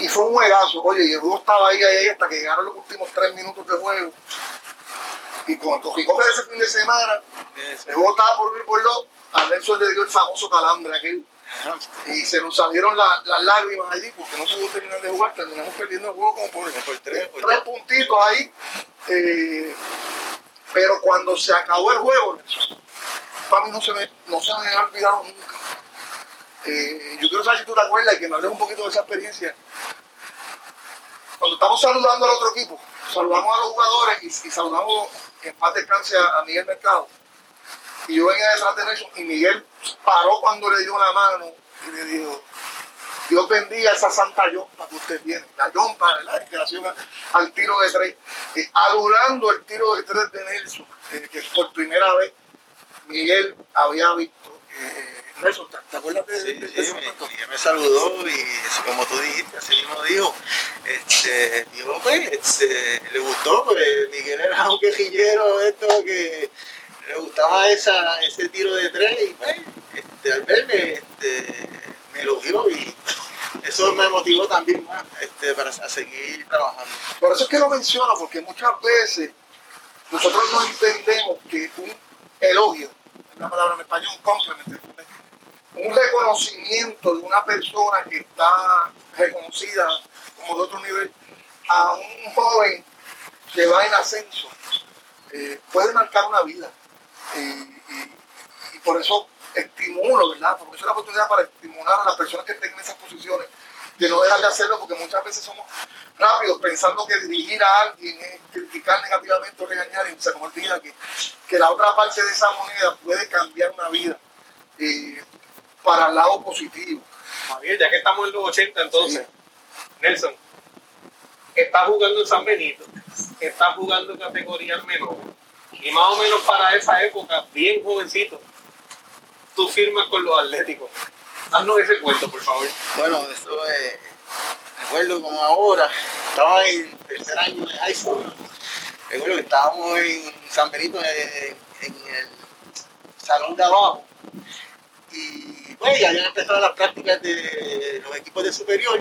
y, fue un juegazo. Oye, y el juego estaba ahí, ahí hasta que llegaron los últimos tres minutos de juego. Y cogicoge de ese fin de semana, el juego estaba por ir por dos. A Nelson le dio el famoso calambre aquel. Y se nos salieron las lágrimas allí porque no pudo terminar de jugar. Terminamos perdiendo el juego como por, tres, tres puntitos ahí. Eh, pero cuando se acabó el juego, para mí no se me, no se me ha olvidado nunca. Eh, yo quiero saber si tú te acuerdas y que me hables un poquito de esa experiencia. Cuando estamos saludando al otro equipo, saludamos a los jugadores y, saludamos en paz descanse a, Miguel Mercado. Y yo venía detrás de Nelson y Miguel paró cuando le dio la mano y le dijo, Dios bendiga esa santa yompa que usted tiene, la yompa, ¿verdad? En relación al tiro de tres, eh, adorando el tiro de tres de Nelson, eh, que por primera vez Miguel había visto. Eh, Nelson, ¿te, acuerdas de, sí, sí, me, me, saludó y como tú dijiste, así mismo dijo, este, dijo, pues, este, le gustó, pues Miguel era un quejillero, esto que le gustaba esa, ese tiro de tres y pues, este, al verme, este, me elogió y eso me motivó también más este, para seguir trabajando. Por eso es que lo menciono, porque muchas veces nosotros no entendemos que un elogio, es una palabra en español, un compliment, un reconocimiento de una persona que está reconocida como de otro nivel a un joven que va en ascenso, eh, puede marcar una vida. y, por eso estimulo, ¿verdad? Porque es una oportunidad para estimular a las personas que estén en esas posiciones, de no dejar de hacerlo, porque muchas veces somos rápidos pensando que dirigir a alguien es criticar negativamente o regañar, y se nos olvida que, que la otra parte de esa moneda puede cambiar una vida eh, para el lado positivo. Javier, ya que estamos en los 80, entonces, Nelson, está jugando en San Benito, está jugando en categoría menor, y más o menos para esa época, bien jovencito, tú firmas con los Atléticos. Haznos ese cuento, por favor. Bueno, eso es, recuerdo como ahora, estaba en el tercer año de high school, recuerdo que estábamos en San Benito, en, el salón de abajo, y bueno, ya habían empezado las prácticas de los equipos de superior,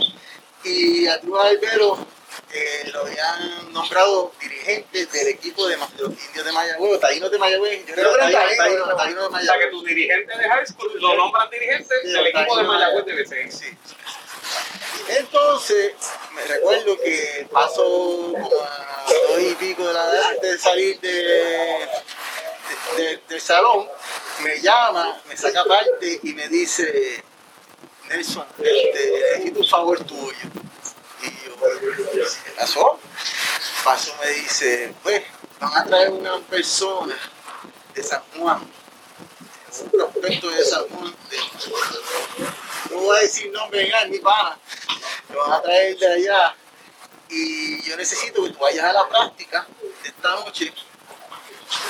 y a Trubal Albero eh, lo habían nombrado dirigente del equipo de, los indios de Mayagüez, taínos de Mayagüez. Yo creo que taíno, de Mayagüez. O sea, que tu dirigente de high school lo nombran dirigente del equipo de Mayagüez de. Sí. Entonces, me recuerdo que pasó como a dos y pico de la edad de salir de, del salón, me llama, me saca parte y me dice, Nelson, este, necesito un favor tuyo ¿qué pasó? Pasó, me dice, pues, van a traer una persona de San Juan, un prospecto de San Juan, no voy a decir nombre en mi pana, lo van a traer de allá y yo necesito que tú vayas a la práctica de esta noche.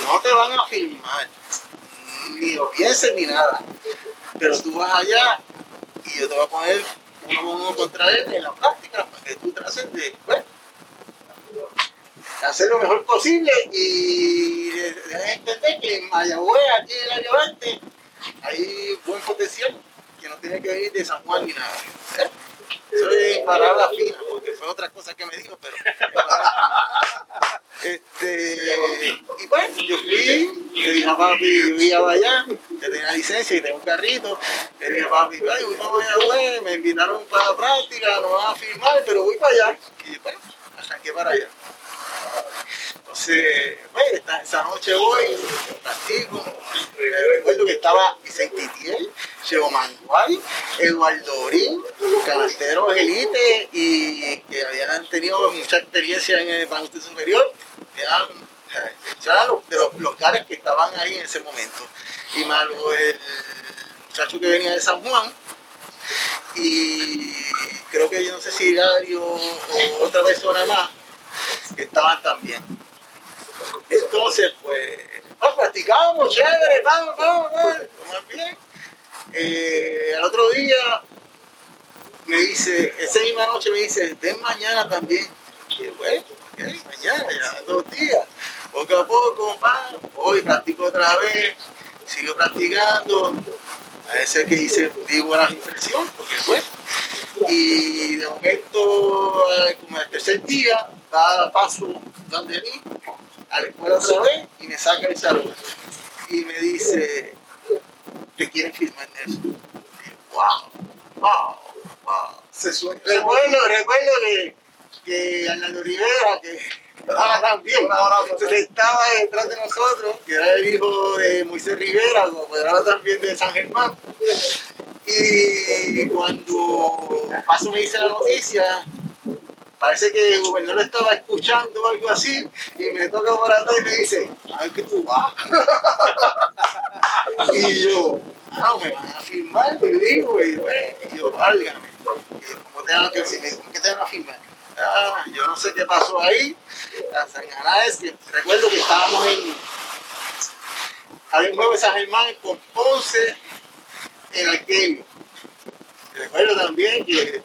No te van a filmar, ni lo pienses ni nada, pero tú vas allá y yo te voy a poner uno contra él en la práctica para que tú trates de hacer lo mejor posible y entender que en Mayagüez, aquí en el Levante, hay buen potencial que no tiene que venir de San Juan ni nada. Eso es palabra fina, porque fue otra cosa que me dijo, pero. este, y bueno, yo fui, le dije a papi, yo iba allá, que tenía licencia y tengo un carrito. Le dije a papi, ay, voy para allá, me invitaron para la práctica, no van a firmar, pero voy para allá. Y bueno, arranqué para allá. Entonces, bueno, esa noche voy, practico. Recuerdo que estaba Vicente Itiel, Cheo Manguay, Eduardo Orín, canasteros elite y que habían tenido mucha experiencia en el baloncesto superior. Eran, eran de los, los que estaban ahí en ese momento. Y más el muchacho que venía de San Juan, y creo que yo no sé si Dario o otra persona más que estaban también. Entonces, pues, nos practicábamos, chévere, vamos, vamos, vamos, bien. Eh, al otro día me dice, esa misma noche me dice, ven mañana también. Y bueno, mañana, ya dos días. Poco a poco, hoy practico otra vez, sigo practicando. A veces que hice, di buenas impresiones, porque fue. Y de momento, eh, como el tercer día, da paso donde mí, escuela otra vez y me saca el salón y me dice, ¿te quieren firmar en eso? Y, wow, wow, wow. Se suena. Recuerdo, recuerdo que, que Arnaldo Rivera, que ahora también, estaba detrás de nosotros, que era el hijo de Moisés Rivera, apoderado también de San Germán. Y cuando Paso me dice la noticia, parece que el gobernador estaba escuchando o algo así y me toca por atrás y me dice, a ver que tú vas. Y yo, no, me van a firmar, me digo, y, bueno, y yo, válgame. Yo, ¿cómo te van a firmar? ¿Cómo que te van a firmar? Ah, yo no sé qué pasó ahí. Recuerdo que estábamos en. Había un juego de San Germán con Ponce en Arqueño. Recuerdo también que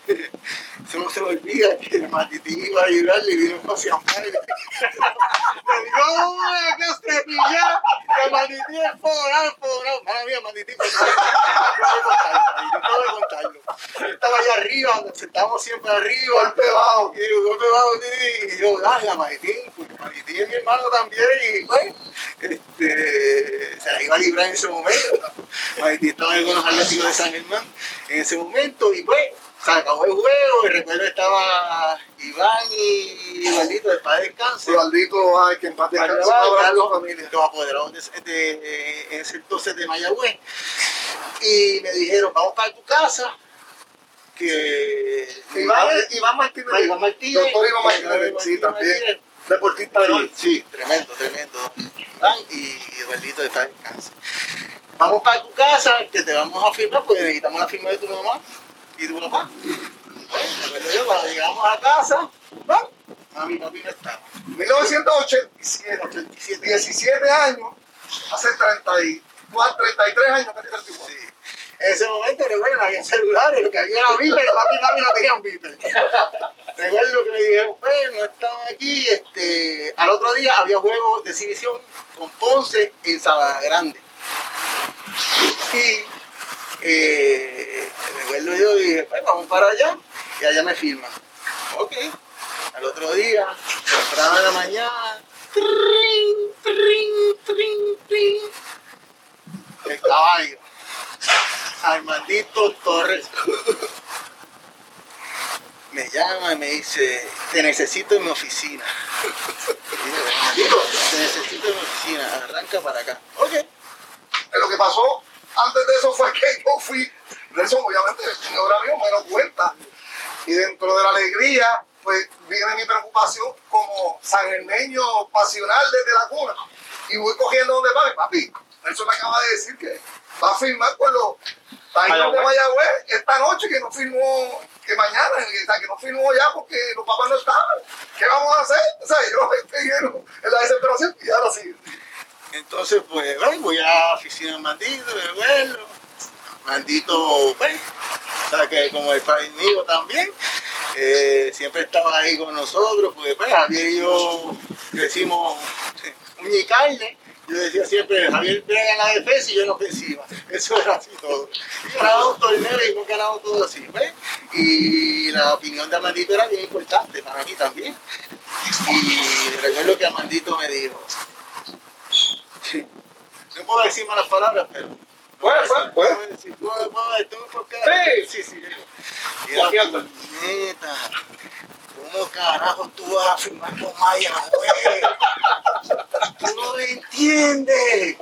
que el matitín iba a ayudarle y vino José Amaro. Le digo, ¡oh, qué estrepilla! El matitín es forado, forado. Mala mía, pero no puedo contarlo. Yo estaba allá arriba, estábamos siempre arriba. Golpe bajo. Y yo, golpe y yo, dale, la matitín, pues matitín es mi hermano también, y bueno, este, se la iba a librar en ese momento. Matitín estaba en los Atléticos de San Germán en ese momento, y pues, se acabó el juego, y recuerdo estaba Iván y Ivaldito de Padre Descanso. Ivaldito, ay, que en paz descanse, su familia. Los apoderados de, de, en ese entonces de Mayagüez. Y me dijeron, vamos para tu casa, que Iván, Iván Martínez. Iván Martínez. Doctor Iván Martínez, sí, también. Deportista de Sí, sí, tremendo, tremendo. Iván y Eduardito de Descanso. Vamos para tu casa, que te vamos a firmar, porque necesitamos la firma de tu mamá y tu papá. Bueno, yo, cuando llegamos a casa, ¿no? a mi papi no estaba. 1987, 87. 17 años, hace 34, 33 años que tiene el tipo. Sí. En ese momento, recuerdo, no había celulares, lo que había era Viper, papi y mami no tenían Viper. recuerdo que me dijeron, pues, no estamos aquí. Este, al otro día había juego de exhibición con Ponce en Sabana Grande. Y eh, recuerdo yo dije, pues vamos para allá y allá me firman. Ok. Al otro día, temprano de la mañana, trin, trin, trin, trin, el caballo. Armandito Torres me llama y me dice, te necesito en mi oficina. Te necesito en mi oficina, arranca para acá. Ok. Lo que pasó antes de eso fue que yo fui, Nelson, obviamente, el señor amigo me lo cuenta. Y dentro de la alegría, pues viene mi preocupación como sangermeño pasional desde la cuna. Y voy cogiendo donde papi, papi, Nelson me acaba de decir que va a firmar con los Taínos de Mayagüez esta noche, que no firmó, que mañana, o sea, que no firmó ya porque los papás no estaban. ¿Qué vamos a hacer? O sea, yo estoy en la desesperación. Entonces, pues, bueno, voy a la oficina de Mandito, de verlo. Mandito, pues, o sea, que como el padre mío también, eh, siempre estaba ahí con nosotros, pues Javier y yo crecimos eh, uña y carne. Yo decía siempre, Javier pega en la defensa y yo en ofensiva. Eso era así todo. Y ganaba un torneo y hemos ganado todo así, ¿ves? Y la opinión de Amandito era bien importante para mí también. Y recuerdo que Amandito me dijo, no puedo decir malas palabras, pero Puede, puede, puede. puedo decir, puedo, puedo, tengo por qué. Sí. sí, sí. Y La la fiesta. puñeta, ¿cómo carajo tú vas a firmar con Maya, güey? Tú no me entiendes.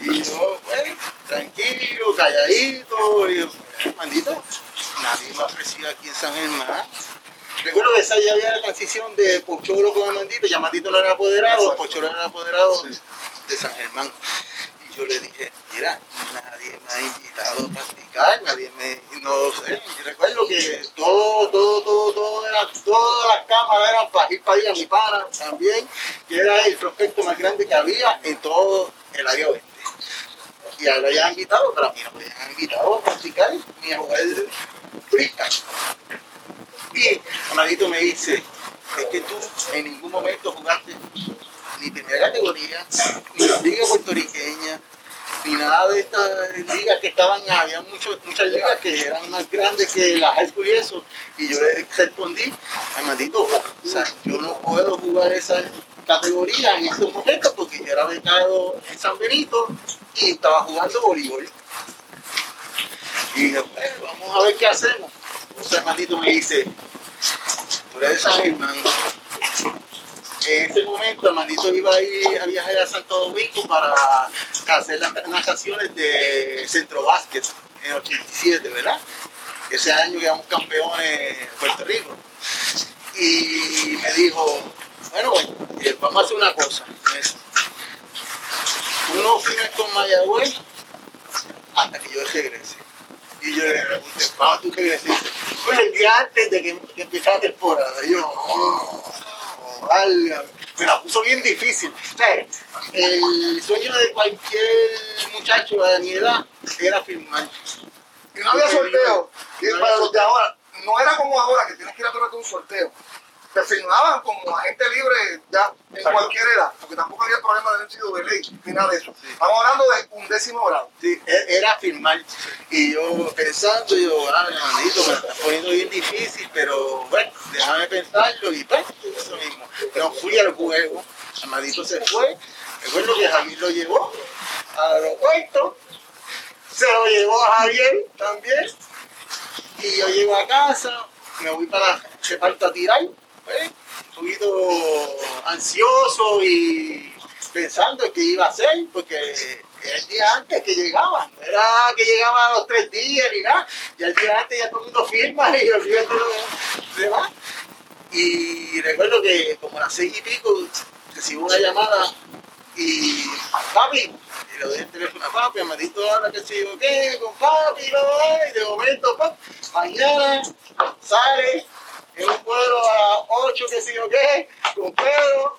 Y yo, pues, tranquilo, calladito. Y yo, maldito, nadie me ha ofrecido aquí en San Germán. Recuerdo que esa ya había la transición de Pocholo con Amandito, ya Amandito no era apoderado, Pocholo era apoderado de San Germán. Y yo le dije, mira, nadie me ha invitado a practicar, nadie me, no sé. Y recuerdo que todo, todo, todo, todo era, todas las cámaras eran para ir para allá, mi pana también, que era el prospecto más grande que había en todo el área oeste. Y a él lo habían invitado, pero a mí no habían invitado a practicar ni a jugar freestyle. Y Amadito me dice, es que tú en ningún momento jugaste ni primera categoría, ni liga puertorriqueña, ni nada de estas ligas que estaban, había mucho- muchas ligas que eran más grandes que la high school y eso. Y yo le respondí, Armandito, o sea, yo no puedo jugar esa categoría en estos momentos porque yo era becado en San Benito y estaba jugando voleibol. Y dije, "Pues, vamos a ver qué hacemos. Entonces Armandito me dice, tú eres San Germán, en ese momento, Armandito iba a ir a viajar a Santo Domingo para hacer las nataciones de Centro Básquet en el 87, ¿verdad? Ese año quedamos campeones en Puerto Rico. Y me dijo, bueno, eh, vamos a hacer una cosa. Dice, uno fines con Mayagüez hasta que yo regrese. Y yo le pregunté, ¿cuándo tú regresaste? Pues el día antes de que, que empezara la temporada. Y yo, oh, válgame. Me la puso bien difícil. O sea, el sueño de cualquier muchacho de mi edad era firmar. Y no había sorteo. No para los de ahora, no era como ahora que tienes que ir a través de un sorteo. Te firmaban como agente libre ya en Exacto. cualquier edad, porque tampoco había problema de haber sido de ley ni nada de eso. Estamos hablando de un décimo grado. Sí, e- era firmar. Y yo pensando, yo, ah, hermanito, me la estás poniendo bien difícil, pero bueno, déjame pensarlo y pues, eso mismo. Pero fui al juego, Amadito se fue, recuerdo que Javier lo llevó al aeropuerto, se lo llevó a Javier también, y yo llego a casa, me voy para reparto a tirar, poquito ansioso y pensando qué iba a hacer, porque el día antes que llegaba, no era que llegaba a los tres días ni nada, ya el día antes ya todo el mundo firma y olvídate lo demás. Y recuerdo que como a las seis y pico recibo una llamada y papi, y le doy el teléfono a papi, me dijo ahora que sigo qué, con papi, y de momento, pap, mañana sale en un vuelo a 8 que sigo qué, con Pedro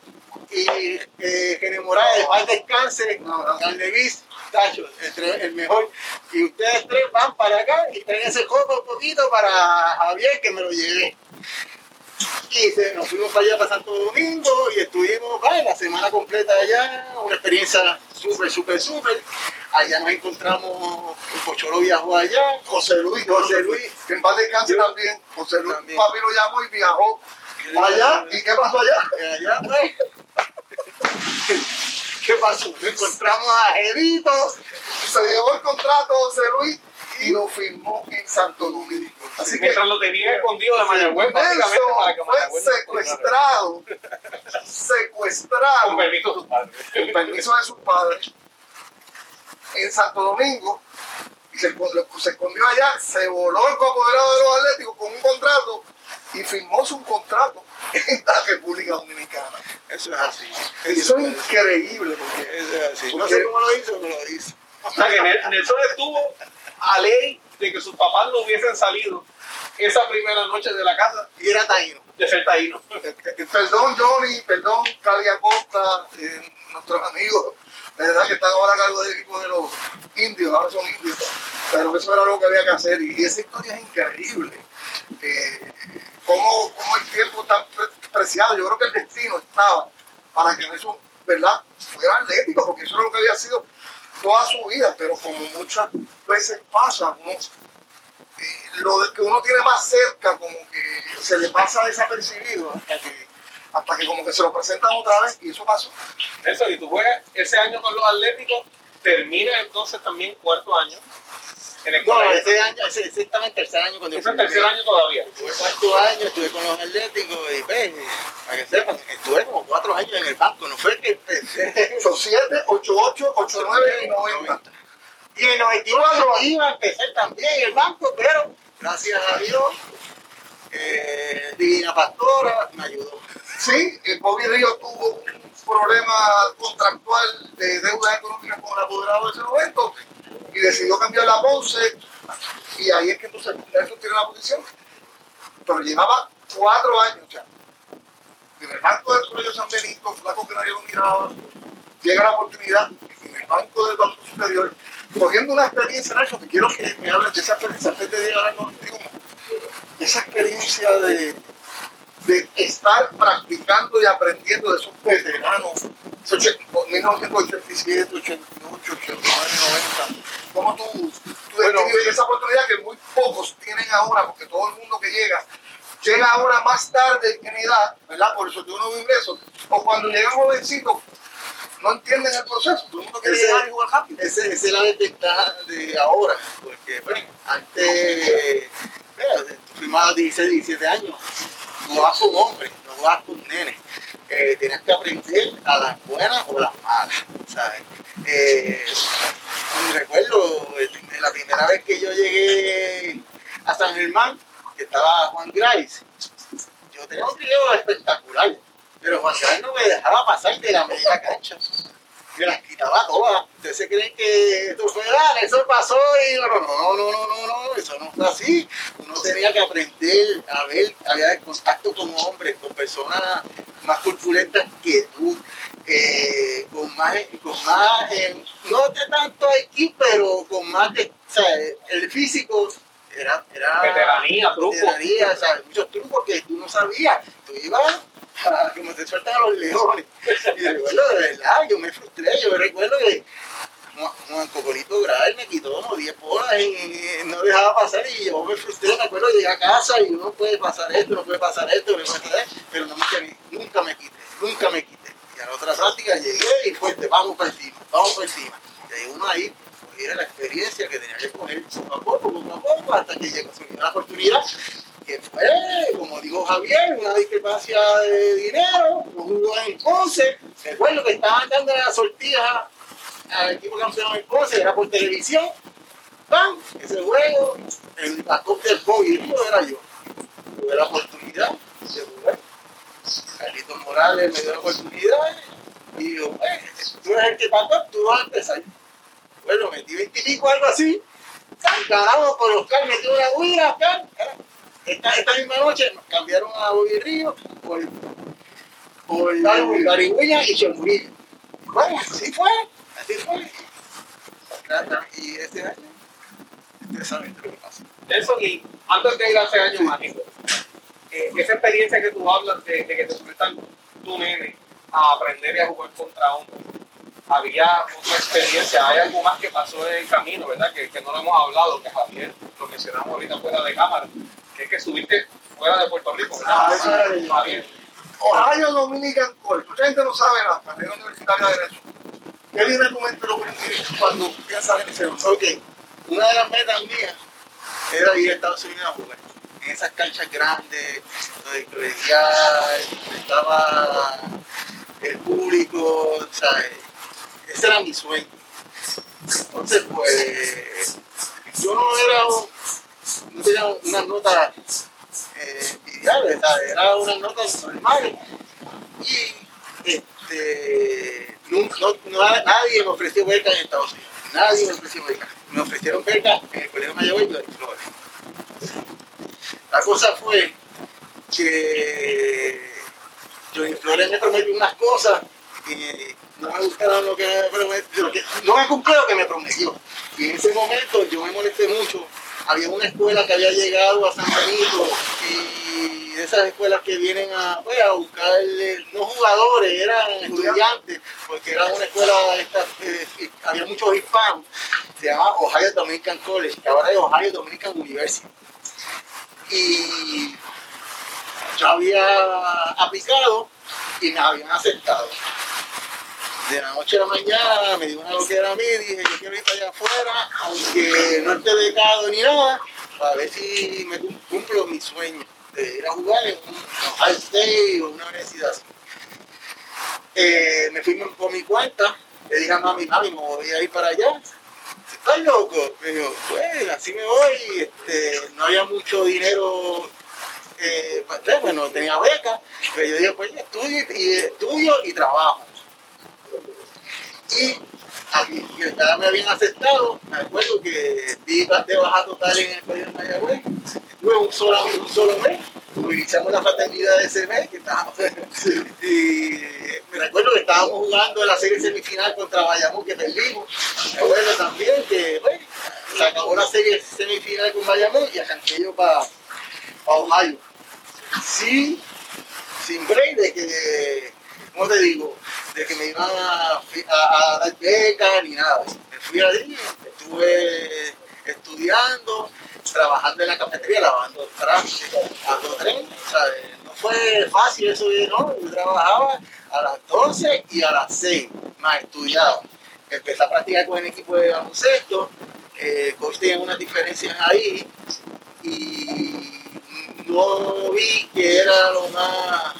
y eh, Morales, va descanse, Don Levis, Tacho, el mejor. Y ustedes tres van para acá y traen ese coco un poquito para Javier que me lo llevé. Y se- nos fuimos para allá para Santo Domingo y estuvimos vale, la semana completa allá, una experiencia súper, súper, súper. Allá nos encontramos, el Pocholo viajó allá, José Luis, José Luis, que en paz descanse también. José Luis, También. papi lo llamó y viajó allá. ¿Y qué pasó allá? Eh, allá pues. ¿Qué pasó? Nos encontramos a Jedito, Se llevó el contrato José Luis y lo firmó en Santo Domingo. Así que Mientras lo tenía escondido de Mayagüez, fue secuestrado, secuestrado, Con permiso de sus padres. con permiso de sus padres, en Santo Domingo, y se, se escondió allá, se voló el cocodrilo de los Atléticos con un contrato y firmó su contrato en la República Dominicana. Eso es así. Eso es increíble porque Eso es así. No sé cómo lo hizo, pero lo hizo. O sea que Nel- Nelson estuvo a ley de que sus papás no hubiesen salido esa primera noche de la casa Y era taíno. de ser taíno. Eh, Perdón, Johnny, perdón, Cali Acosta, eh, nuestros amigos, de verdad que están ahora a cargo del equipo de los indios, ahora son indios, pero eso era lo que había que hacer y esa historia es increíble. Eh, cómo, cómo el tiempo está pre- preciado, yo creo que el destino estaba para que eso, ¿verdad?, fuera atlético, porque eso era lo que había sido toda su vida, pero como muchas veces pasa, uno eh, lo que uno tiene más cerca como que se le pasa desapercibido hasta que, hasta que como que se lo presentan otra vez y eso pasó. Nelson, y tú juegas ese año con los Atléticos, termina entonces también cuarto año en el No, colegio. ese año, ese, ese estaba en tercer año cuando Es el tercer año todavía. Estuve cuarto año, estuve con los Atléticos y pues, para que sepan, estuve como cuatro años en el banco, no fue que empecé. Son 7, 8, 8, 8, 9 y 90. Y en el 94 iba a empezar también en el banco, pero gracias a Dios, eh, Divina Pastora me ayudó. Sí, el Bobby Río tuvo problema contractual de deuda económica con el apoderado de ese momento y decidió cambiar la Ponce y ahí es que entonces Nelson tiene la posición. Pero llevaba cuatro años ya. En el banco del Colegio San Benito, flaco lo miraba, llega la oportunidad en el banco del Banco Superior, cogiendo una experiencia, Nelson, que quiero que me hables de esa experiencia antes de llegar al 91. Esa experiencia de, de estar practicando y aprendiendo de esos veteranos, esos ocho- 1987, 88, 89, 90. ¿Cómo tú, tú Bueno, esa oportunidad que muy pocos tienen ahora, porque todo el mundo que llega, llega ahora más tarde en edad, ¿verdad? Por eso que uno vive eso. O cuando llegan jovencitos, no entienden el proceso, todo el mundo quiere llegar y jugar rápido. Esa es la desventaja de ahora, porque bueno, antes, mira, tú firmabas a 16, 17 años, no jugabas con hombres, no jugabas con nenes. Eh, tenías que aprender a las buenas o las malas, ¿sabes? Eh, recuerdo la primera vez que yo llegué a San Germán, que estaba Juan Grice, yo tenía un video espectacular, pero Juan Grice no me dejaba pasar de la media cancha. Me las quitaba todas. Ustedes se creen que esto fue, ah, eso pasó y no, no, no, no, no, no, eso no fue así. Uno tenía que aprender a ver, había contacto con hombres, con personas más corpulentas que tú, eh, con más, con más eh, no de tanto aquí, pero con más de, o sea, el físico era, era veteranía, trucos. Veteranía, o sea, muchos trucos que tú no sabías. Tú ibas como te sueltan a los leones. Y recuerdo, de verdad, yo me frustré, yo me recuerdo que Juan Cocolito Gravel me quitó como 10 bolas y no dejaba pasar y yo me frustré, me acuerdo, llegué a casa y no puede pasar esto, no puede pasar esto, no puede pero no me, nunca me quité, nunca me quité. Y a la otra práctica llegué y fuerte, vamos para encima, vamos para encima. Y ahí uno ahí era la experiencia que tenía que coger poco a poco, poco poco, hasta que llegó la oportunidad, que fue, como dijo Javier, una discrepancia de dinero, los jugos en Ponce, recuerdo que estaban dando la sortija al equipo campeón en Ponce, era por televisión, ¡pam! Ese juego, el backup del Bobby era yo. Tuve la oportunidad de jugar. Carlitos Morales me dio la oportunidad y yo, eh, tú eres el que pasó, tú vas a bueno, metí 20 y pico, algo así. Ganamos con Oscar, metió una huida, Esta, esta misma noche nos cambiaron a Bobby Río por, por Garigüeña y Chemurillo. Bueno, así fue, así fue. Y este año, ustedes saben lo que pasa. Eso, y antes de ir a ese año mágico, eh, esa experiencia que tú hablas de, de que te sueltan tu nene a aprender y a jugar contra hombres había otra experiencia, hay algo más que pasó en el camino, ¿verdad? Que, que no lo hemos hablado, que Javier lo mencionamos ahorita fuera de cámara, es que subiste fuera de Puerto Rico. Ah, eso era. Ohio Dominican College, mucha gente no sabe la carrera universitaria de Derecho. ¿Qué viene tu mente cuando piensas en ese Ok, una de las metas mías era ir a Estados Unidos a jugar. En esas canchas grandes, donde colegial, estaba el público, ¿sabes? Ese era mi sueño. Entonces, pues, yo no era no tenía unas notas eh, ideales, era unas notas normales. Y este, no, nadie me ofreció beca en Estados Unidos. Nadie me ofreció beca. Me ofrecieron beca en el Colegio Mayagüez y Flores. La cosa fue que Johnny Flores me prometió unas cosas y no me gustaron lo que me prometió, no me cumplió lo que me prometió. Y en ese momento yo me molesté mucho. Había una escuela que había llegado a San Benito y de esas escuelas que vienen a, pues, buscar, no jugadores, eran estudiantes, porque era una escuela, esta, había muchos hispanos, se llama Ohio Dominican College, que ahora es Ohio Dominican University. Y yo había aplicado y me habían aceptado de la noche a la mañana me dio una loquera a mí, dije yo quiero ir para allá afuera, aunque no esté becado ni nada, para ver si me cumplo mi sueño de ir a jugar en un high state o una universidad. Eh, me fui por mi cuenta, le dije a mami, mami, me voy a ir para allá. ¿Estás loco? Me dijo, pues así me voy, este, no había mucho dinero eh, bueno, tenía beca, pero yo dije, pues estudio y, estudio y trabajo y aquí ya me habían aceptado, me acuerdo que di de baja total en el colegio de Mayagüez, tuve un solo, un solo mes, iniciamos la fraternidad de ese mes, que estábamos, y me recuerdo que estábamos jugando en la serie semifinal contra Bayamón, que perdimos, me acuerdo también que, bueno, se acabó la serie semifinal con Bayamón y arranqué yo para pa Ohio. Sí, sin break de que, ¿cómo te digo? de que me iban a, dar becas ni nada. Me fui allí, estuve estudiando, trabajando en la cafetería, lavando trastes, lavando tren. No fácil eso, ¿no? Yo trabajaba a las 12 y a las 6, más estudiaba. Empecé a practicar con el equipo de baloncesto, eh, tenía unas diferencias ahí y no vi que era lo más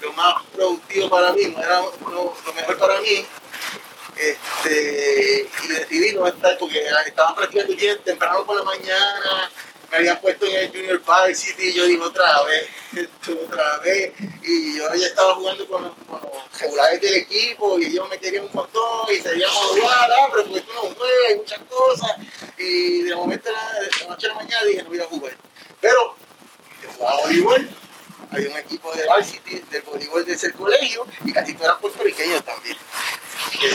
lo más productivo para mí, no era lo, mejor para mí. Este, y decidí no estar porque estaban practicando bien temprano por la mañana me habían puesto en el Junior Park City y yo digo otra vez, otra vez. Y yo ya estaba jugando con los, con regulares del equipo y ellos me querían un montón y seguíamos jugar, ah, pero porque tú no juegas y muchas cosas. Y de momento, de la noche a la mañana dije, no voy a jugar. Pero yo jugaba voleibol, había un equipo de varsity, del voleibol de ese colegio y casi todos eran puertorriqueños también. Que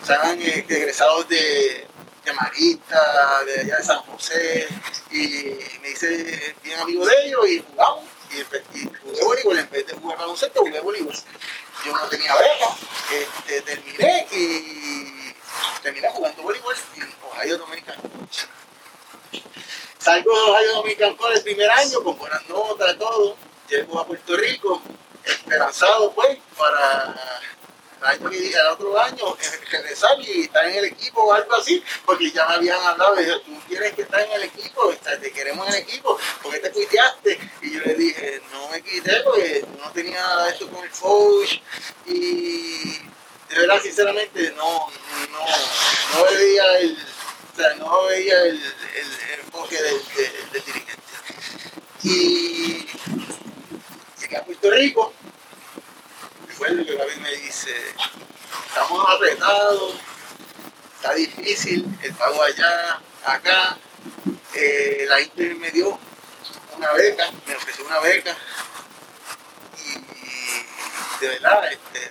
estaban eh, egresados de de Marita, de allá de San José, y me hice bien amigo de ellos y jugamos. Y, y jugué voleibol, en vez de jugar baloncesto, jugué voleibol. Yo no tenía beca, este, terminé y terminé jugando voleibol en Ohio Dominican Salgo de Ohio Dominican el primer año con buenas notas, todo. Llego a Puerto Rico, esperanzado pues para año que el otro año regresar y estar en el equipo o algo así, porque ya me habían hablado, de tú tienes que estar en el equipo, te queremos en el equipo, porque te quitaste? Y yo le dije, no me quité porque no tenía nada de esto con el coach y de verdad, sinceramente, no, no, no veía el, o sea, no veía el, el, enfoque del, del dirigente. Y llegué a Puerto Rico, recuerdo que Gaby me dice, estamos apretados, está difícil, pago allá, acá. Eh, la Inter me dio una beca, me ofreció una beca y de verdad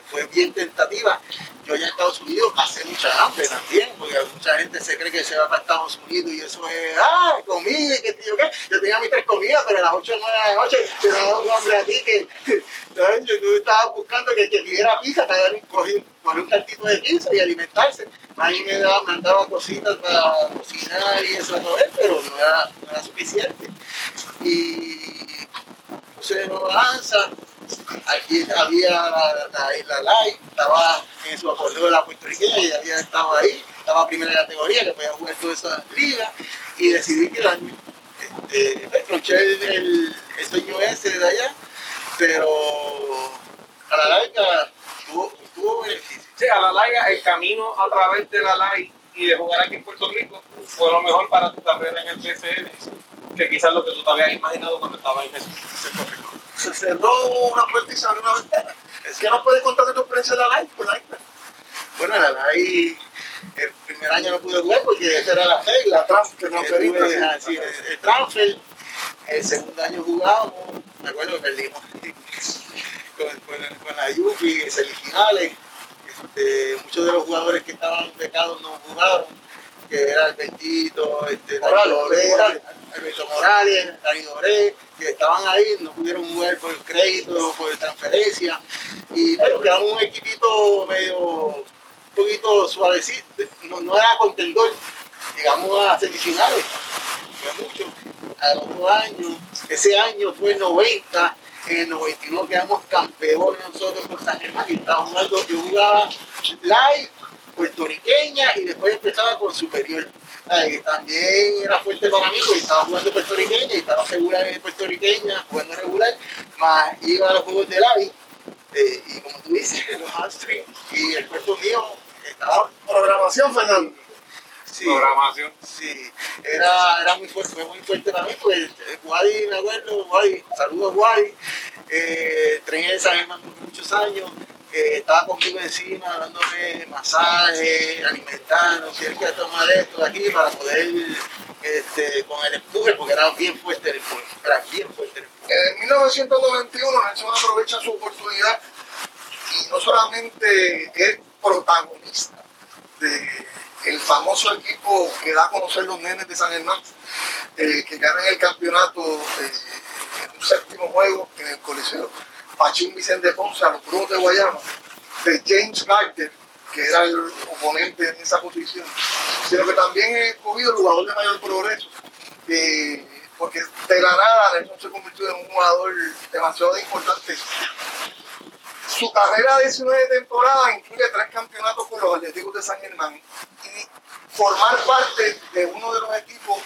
fue bien tentativa. Yo ya en Estados Unidos pasé mucha hambre también, porque mucha gente se cree que se va para Estados Unidos y eso es, ah, comida y qué tío qué. Yo tenía mis tres comidas, pero a las 8 o 9 de la noche, pero un hombre aquí que yo estaba buscando que que pidiera pizza, te coger un cartito de pizza y alimentarse. Ahí me, daba, mandaba cositas para cocinar y eso, pero no era, no era suficiente. Y puse no balanza aquí había la, la, Live, estaba en su acuerdo de la puertorriqueña y había estado ahí, estaba primera categoría, que podía jugar toda esa liga y decidí que el año, este, pues, el, el, sueño ese de allá, pero a la larga tuvo, tuvo beneficio. Sí, a la larga el camino a través de la Live y de jugar aquí en Puerto Rico fue lo mejor para tu carrera en el PCN que quizás lo que tú te habías imaginado cuando estabas en ese se cerró una puerta y se abrió una ventana. Es que no puedes contar de tu experiencia en la live, pues la Bueno, en la live el primer año no pude jugar porque esa era la fe, la transfer, no el, el transfer. El segundo año jugábamos, me acuerdo que perdimos con, con, con la Yupi, semifinales. Este, muchos de los jugadores que estaban becados no jugaron, que era el Bendito, este, Morales, Alberto Morales, Dani que estaban ahí, no pudieron jugar por crédito, por transferencia, y bueno, quedamos un equipito medio, un poquito suavecito, no, no era contendor, llegamos a semifinales, fue mucho, al otro año, ese año fue 90, en el 91 quedamos campeones nosotros con San Germán, y estábamos jugando, yo jugaba live, puertorriqueña, y después empezaba con superior también era fuerte para mí porque estaba jugando puertorriqueña y estaba regular en puertorriqueña, jugando regular, más iba a los juegos de AVI eh, y como tú dices, los hamstrings y el cuerpo mío estaba... Programación, Fernando. Sí, programación. Sí, era, era muy fuerte, fue muy fuerte para mí, pues Guadi, me acuerdo, Guadi, saludos Guadi, eh, trené esa misma muchos años, estaba conmigo encima, dándome masaje, alimentando, tiene que tomar esto de aquí para poder, este, con el empuje, porque era bien fuerte el empuje, era bien fuerte el empuje. En 1991 Nelson aprovecha su oportunidad y no solamente es protagonista del famoso equipo que da a conocer los nenes de San Germán, eh, que ganan el campeonato eh, en un séptimo juego en el Coliseo Pachín Vicente Ponce a los Brujos de Guayama, de James Carter, que era el oponente en esa posición, sino que también he escogido el jugador de mayor progreso, porque de la nada Nelson se convirtió en un jugador demasiado importante. Su carrera de 19 temporadas incluye tres campeonatos con los Atléticos de San Germán y formar parte de uno de los equipos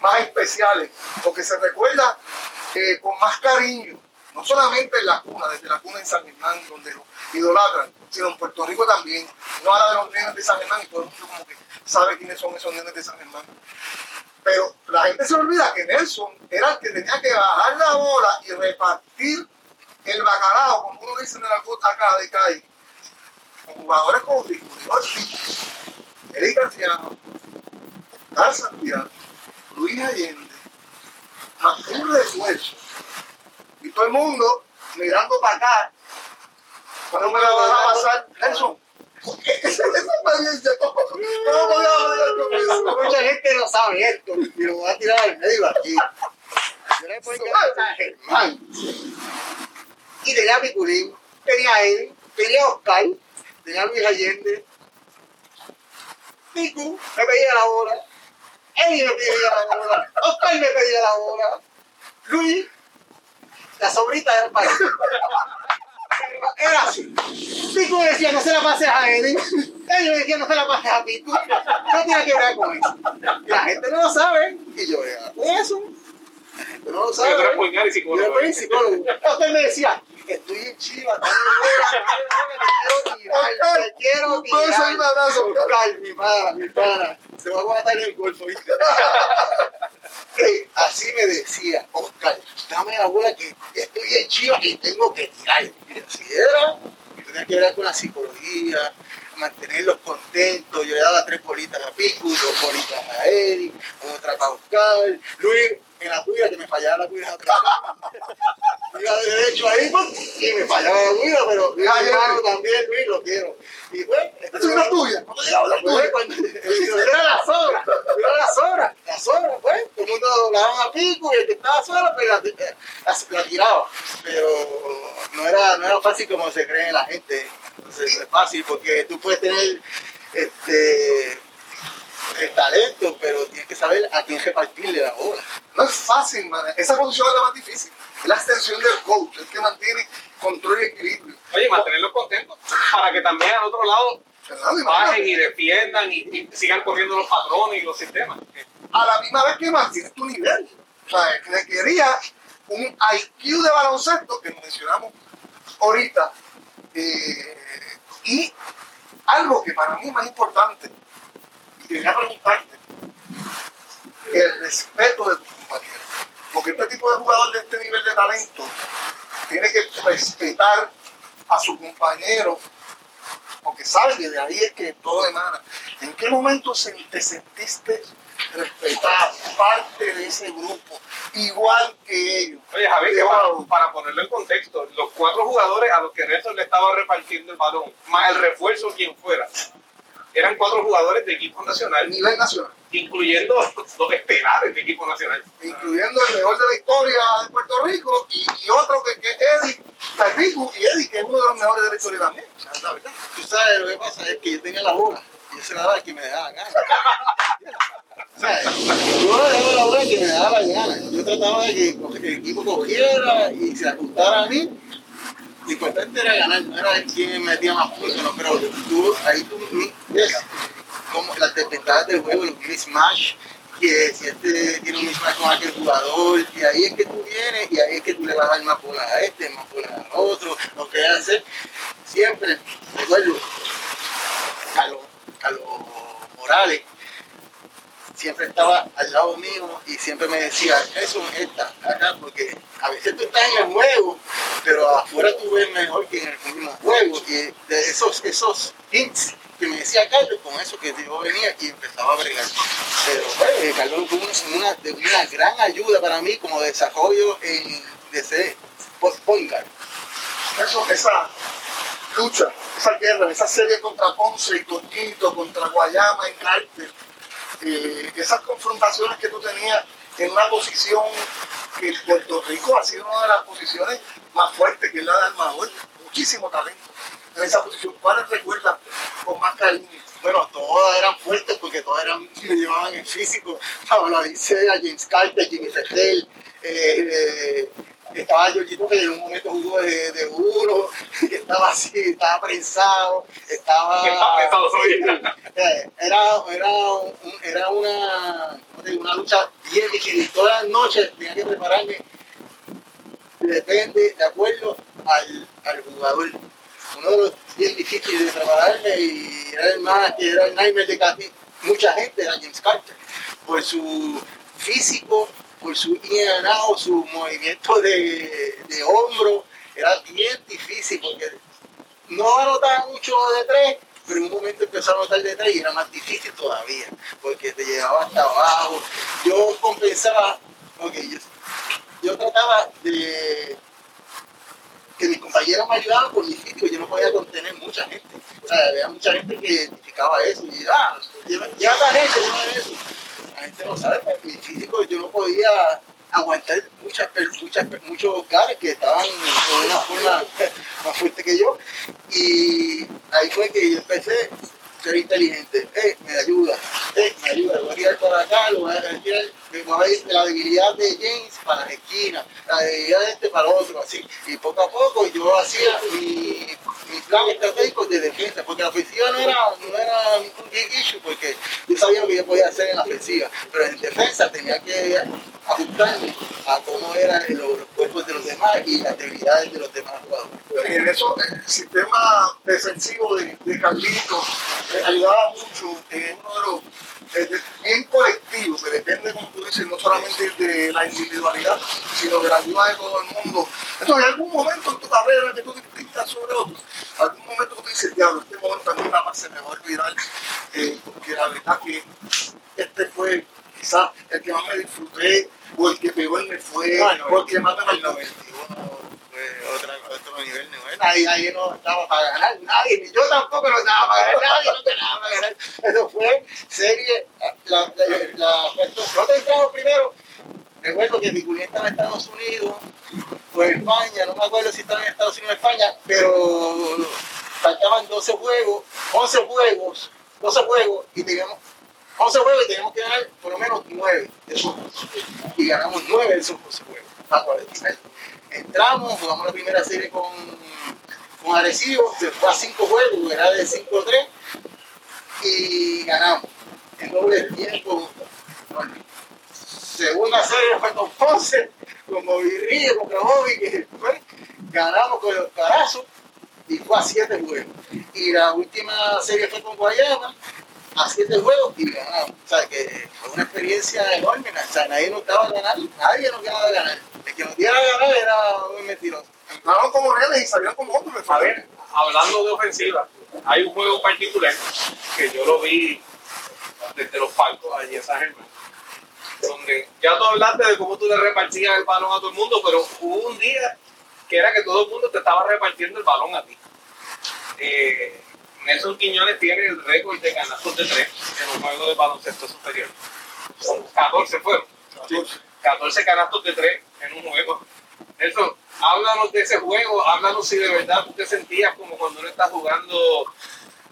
más especiales, porque se recuerda eh, con más cariño no solamente en la cuna, desde la cuna en San Germán, donde lo idolatran, sino en Puerto Rico también. No habla de los nenes de San Germán y todo el mundo como que sabe quiénes son esos nenes de San Germán. Pero la gente se olvida que Nelson era el que tenía que bajar la bola y repartir el bacalao, como uno dice en la acá de calle, con jugadores como Rico Eric García, Carl Santiago, Luis Allende, Arturo de Suezo, y todo el mundo mirando para acá, cuando me la van a pasar, Nelson. ¿cómo podía hablar con eso? Mucha gente no sabe esto y lo voy a tirar al medio aquí. Yo le a Germán. Y tenía a Piculín, tenía a él, tenía a Oscar, tenía a Luis Allende. Picu me pedía la hora. Él me pedía la hora. Oscar me pedía la hora. Luis, la sobrita del país. Era así. Pico decía, no se la pases a Eddie. Ellos decían, no se la pases a Pico. No tiene que ver con eso. La gente no lo sabe. Y yo, vea, eso. La gente no lo sabe. Yo era puñal y Yo psicólogo. era psicólogo. Usted me decía, estoy en Chiva, estoy en Chiva, te quiero tirar, te quiero y un tirar. abrazo. Mi pana, mi pana. Se va a matar en el golfo, ¿viste? Así me decía, Oscar, dame la bola que estoy en Chivas y tengo que tirar. Y así era. Tenía que ver con la psicología, mantenerlos contentos. Yo le daba tres bolitas a Pico, dos bolitas a Eric, otra para Oscar. Luis, en la cuida, que me fallaba la cuida. Iba de derecho ahí y me fallaba la cuida, pero mi hermano también, Luis, lo quiero. Y pues, Esta es una tuya. ¿Cuándo llegaba la tuya? cuando, era la sobra, era la sobra, la doblaban a pico y el que estaba sola, pues la, la, la tiraba. Pero no era, no era fácil como se cree la gente. Entonces, no es fácil porque tú puedes tener este, el talento, pero tienes que saber a quién repartirle la bola. No es fácil, man. Esa posición es la más difícil. Es la extensión del coach, el que mantiene control y equilibrio. Oye, mantenerlos contentos para que también al otro lado bajen y defiendan y, y sigan corriendo los patrones y los sistemas. A la misma vez que mantienes tu nivel. O sea, que requería un IQ de baloncesto que mencionamos ahorita. eh, y algo que para mí es más importante, y quería preguntarte, el respeto de tus compañeros. Porque este tipo de jugador de este nivel de talento tiene que respetar a su compañero, porque sabe que de ahí es que todo emana. ¿En qué momento te sentiste respetado, parte de ese grupo, igual que ellos? Oye, Javier, que para ponerlo en contexto, los cuatro jugadores a los que Nelson le estaba repartiendo el balón, más el refuerzo quien fuera, eran cuatro jugadores de equipo nacional, nivel nacional, incluyendo los estelares de equipo nacional. incluyendo el mejor de la historia de Puerto Rico y, y otro que, que es Eddie, Rico y Eddie, que es uno de los mejores de la historia también. La verdad. Tú sabes, lo que pasa es que yo tenía la bola. y Yo se la quien me dejaba ganar. O sea, yo le daba la bola a quien me daba la gana. Yo trataba de que que el equipo cogiera y se ajustara a mí. Lo importante era ganar, no era quién metía más puntos, no, pero tú, ahí tú ves como las desventajas del juego, los mismatch, que si este tiene un mismatch con aquel jugador, y ahí es que tú vienes y ahí es que tú le vas a dar más bolas a este, más bolas al otro, lo que hace siempre, recuerdo, Carlos, Carlos Morales, siempre estaba al lado mío y siempre me decía, eso está acá, porque a veces tú estás en el juego, pero afuera tú ves mejor que en el mismo juego. Y de esos, esos hints que me decía Carlos, con eso que yo venía y empezaba a bregar. Pero pues, Carlos fue una, gran ayuda para mí como desarrollo en, de ser po- point. Eso, esa lucha, esa guerra, esa serie contra Ponce y contra Guayama y Carter, esas confrontaciones que tú tenías en una posición que Puerto Rico ha sido una de las posiciones más fuertes, que es la de armador, muchísimo talento en esa posición. ¿Cuáles recuerdas con más cariño? Bueno, todas eran fuertes porque todas eran, me llevaban en físico. Pablo Alicea, James Carter, Jimmy Fertel, estaba Georgito que en un momento jugó de, de uno, que estaba así, estaba prensado, estaba... Pensado. Eh, era, era, un- era una, una lucha bien difícil. Todas las noches tenía que prepararme, depende, de acuerdo al, al jugador. Uno de los bien difíciles de prepararme y era el más, que era el nightmare de casi mucha gente, era James Carter, por su físico, por su ganado, su movimiento de, de hombro, era bien difícil porque no anotaba mucho de tres, pero en un momento empezó a anotar de tres y era más difícil todavía, porque te llegaba hasta abajo. Yo compensaba, ok, yo, yo trataba de que mis compañeros me ayudaban por mi físico, yo no podía contener mucha gente. O sea, había mucha gente que identificaba eso y ah, lleva la gente, es eso. La gente no sabe, pero mi físico yo no podía aguantar muchas, muchas, muchos gares que estaban de una forma más fuerte que yo. Y ahí fue que yo empecé ser inteligente. Eh, me ayuda, eh, me ayuda, voy a tirar para acá, lo voy a tirar, voy a ir la debilidad de James para la esquina, la debilidad de este para otro, así. Y poco a poco yo hacía mi, mi plan estratégico de defensa, porque la ofensiva no era, no era un big issue, porque yo sabía lo que yo podía hacer en la ofensiva, pero en defensa tenía que ajustarme a cómo eran los, cuerpos de los demás y las debilidades de los demás jugadores. En eso, el sistema defensivo de, de Carlito eh, ayudaba mucho en uno de los eh, en colectivo, que depende, como tú dices, no solamente de la individualidad, sino de la ayuda de todo el mundo. Entonces, en algún momento en tu carrera que tú distintas sobre otros, algún momento que tú dices, diablo, este momento a mí nada más se me va a olvidar, eh, porque la verdad que este fue quizás el que más me disfruté, o el que peor me fue, o el que más me marcó. Fue otra, otro nivel, nivel. Nadie, nadie no estaba para ganar, nadie, ni yo tampoco no estaba para ganar, nadie no estaba para ganar. Eso fue serie, la, la, la, no te entramos primero. Recuerdo que mi cuñada estaba en Estados Unidos, en España, no me acuerdo si estaba en Estados Unidos o España, pero faltaban 12 juegos, 11 juegos, 12 juegos, y teníamos 11 juegos y teníamos que ganar por lo menos 9 de esos. Y ganamos 9 de esos 12 juegos. A 49 entramos, jugamos la primera serie con, con Arecibo, se fue a 5 juegos, era de 5-3 y ganamos en doble tiempo. Bueno, segunda serie fue con Ponce, con Movirrillo, con Bobby, que fue, ganamos con los carazos y fue a 7 juegos. Y la última serie fue con Guayama, a 7 juegos y ganamos. O sea, que fue una experiencia enorme. O sea, nadie nos daba a ganar, nadie nos daba a ganar. El que nos diera a ganar era un mentiroso. Entraron como reales y salieron como hombres. A ver, hablando de ofensiva, hay un juego particular que yo lo vi desde los palcos allí en San Germán, donde ya tú hablaste de cómo tú le repartías el balón a todo el mundo, pero hubo un día que era que todo el mundo te estaba repartiendo el balón a ti. Eh, Nelson Quiñones tiene el récord de canastos de tres en un juego de baloncesto superior. Son 14 fueron. 14 canastos de tres en un juego. Nelson, háblanos de ese juego, háblanos si de verdad tú te sentías como cuando uno está jugando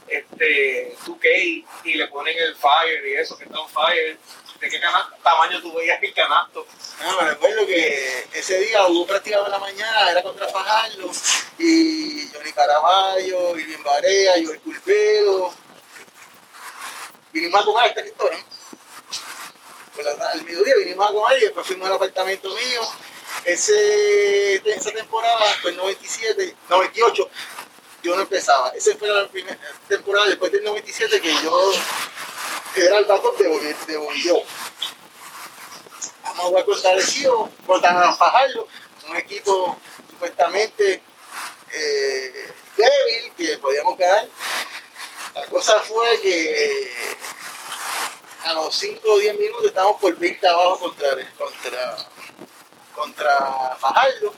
este 2K y le ponen el fire y eso, que está on fire. ¿De qué tamaño tú veías el canasto? No, me recuerdo que ese día hubo práctica de la mañana, era contra Fajardo, y Johnny Caraballo, Irving Barea, Joel Culpedo. Vinimos a comer esta historia. Pues al mediodía vinimos a comer y después fuimos al apartamento mío. Ese, esa temporada, pues 97, 98, yo no empezaba. Esa fue la primera temporada después del 97 que yo era el backup de, de. Vamos a jugar contra Arecibo, contra Fajardo, un equipo supuestamente eh, débil que podíamos ganar. La cosa fue que a los 5 o 10 minutos estábamos por 20 abajo contra, contra, contra Fajardo.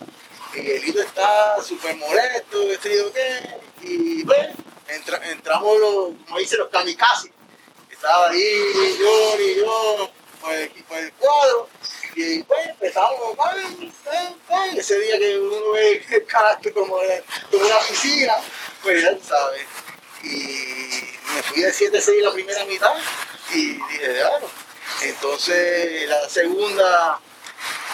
Miguelito está súper molesto, qué, y pues entra, entramos los, como dicen los kamikazes. Estaba ahí yo y yo por el, por el cuadro y pues empezamos, ¡pam, pam, pam! ese día que uno ve el carácter como, de- como una piscina, pues ya tú sabes. Y me fui de 7-6 la primera mitad y dije, claro. Entonces la segunda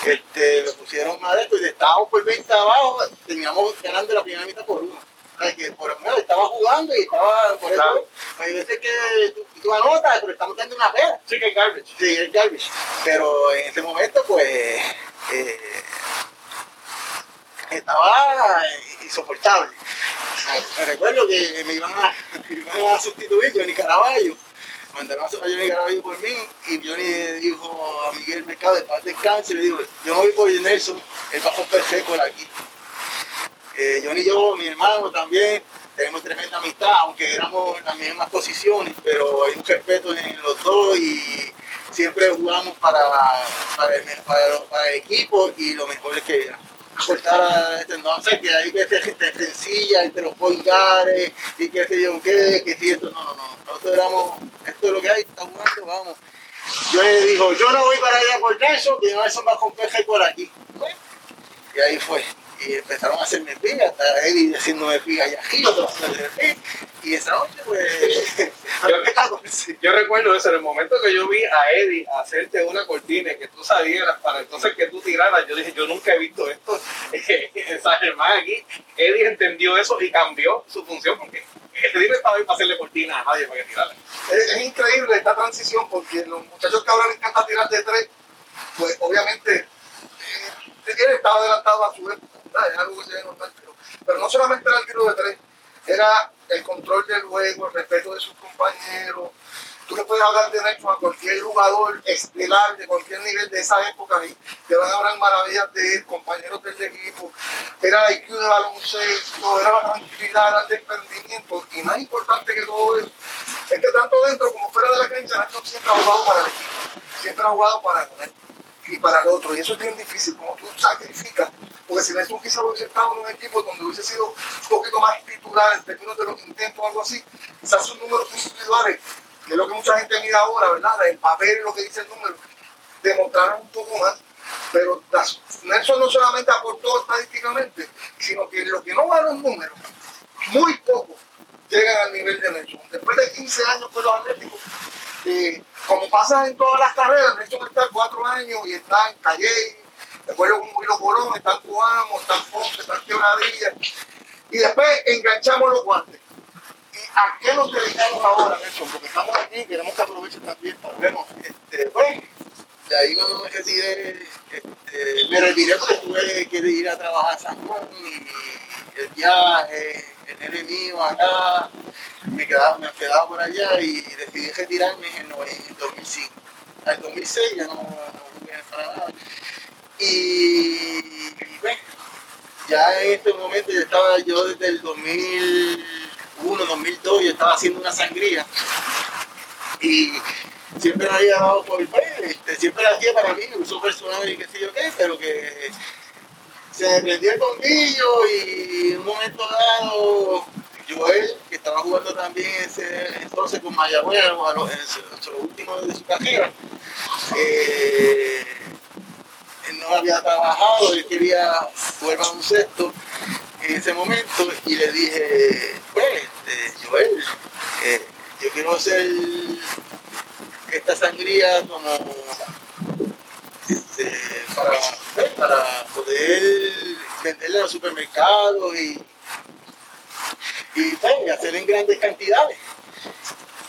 este, me pusieron más de esto y estábamos por 20 abajo, terminamos ganando la primera mitad por uno. O sea, que por lo menos estaba jugando y estaba por eso. Claro. Hay veces que tú, tú anotas, pero estamos dando una pera. Sí, que es garbage. Sí, el garbage. Pero en ese momento, pues, eh, estaba insoportable. Me recuerdo que me iban a, me iban a sustituir Johnny Caraballo. mandaron a Johnny Garaballo por mí y Johnny dijo a Miguel Mercado de paz descanse, le digo, yo no voy por Nelson, él va a romper por aquí. Eh, Johnny y yo, mi hermano también, tenemos tremenda amistad, aunque éramos en las mismas posiciones, pero hay un respeto en los dos y siempre jugamos para, para, el, para, el equipo y lo mejor es que cortar a este, sé, que hay que gente sencilla entre los polgares y que sé yo qué, que si esto, no, no, no, nosotros éramos, esto es lo que hay, está jugando, vamos. Yo le digo, yo no voy para allá por eso, que no eso va con por aquí. Y ahí fue y empezaron a hacerme piga, hasta Eddie haciéndome piga y aquí, otros haciéndome Y esa noche, pues. yo, yo, recuerdo eso, en el momento que yo vi a Eddie hacerte una cortina y que tú salieras para entonces que tú tiraras, yo dije, yo nunca he visto esto en San Germán aquí. Eddie entendió eso y cambió su función porque Eddie no estaba ahí para hacerle cortina a nadie para que tirara. Es, es increíble esta transición porque los muchachos que ahora les encanta tirar de tres, pues obviamente eh, él estaba adelantado a su época es algo que se ve normal, pero, no solamente era el tiro de tres, era el control del juego, el respeto de sus compañeros. Tú le puedes hablar de derecho a cualquier jugador estelar de cualquier nivel de esa época y te van a hablar maravillas de él, compañeros del equipo. Era el IQ de baloncesto, era la tranquilidad, era el desprendimiento y más importante que todo eso es que tanto dentro como fuera de la cancha, Nacho siempre ha jugado para el equipo, siempre ha jugado para él y para el otro. Y eso es bien difícil, como tú sacrificas porque si Nelson quizá hubiese estado en un equipo donde hubiese sido un poquito más titular en términos de los intentos o algo así, quizás sus números individuales, que es lo que mucha gente mira ahora, ¿verdad? El papel y lo que dice el número, demostraron un poco más. Pero Nelson no solamente aportó estadísticamente, sino que lo que no van los números, muy poco llegan al nivel de Nelson. Después de 15 años con los Atléticos, como pasa en todas las carreras, Nelson está cuatro años y está en Calle, después los Murilo Colón, están Cuamo, están Ponce, están Quebradilla, y después enganchamos los guantes. ¿Y a qué nos dedicamos ahora, Nelson? Porque estamos aquí, queremos que aprovechen también para vernos. Este, de ahí cuando me retiré, este, me retiré porque tuve que ir a trabajar a San Juan y el viaje, mío acá, me quedaba, me quedaba por allá y decidí retirarme en el 2005. Al 2006 ya no, no, no para nada. Y bueno, ya en este momento yo estaba yo desde el 2001, 2002, yo estaba haciendo una sangría. Y siempre me había dado por el pues, este, siempre la hacía para mí, uso personal y qué sé yo qué, pero que se me prendió el bombillo y en un momento dado Joel, que estaba jugando también ese entonces con Mayagüez, en los últimos de su carrera, eh, él no había trabajado, él quería jugar baloncesto en ese momento y le dije, pues, este, Joel, eh, yo quiero hacer esta sangría como este, para, pues, para poder venderla en los supermercados y, y, hacer en grandes cantidades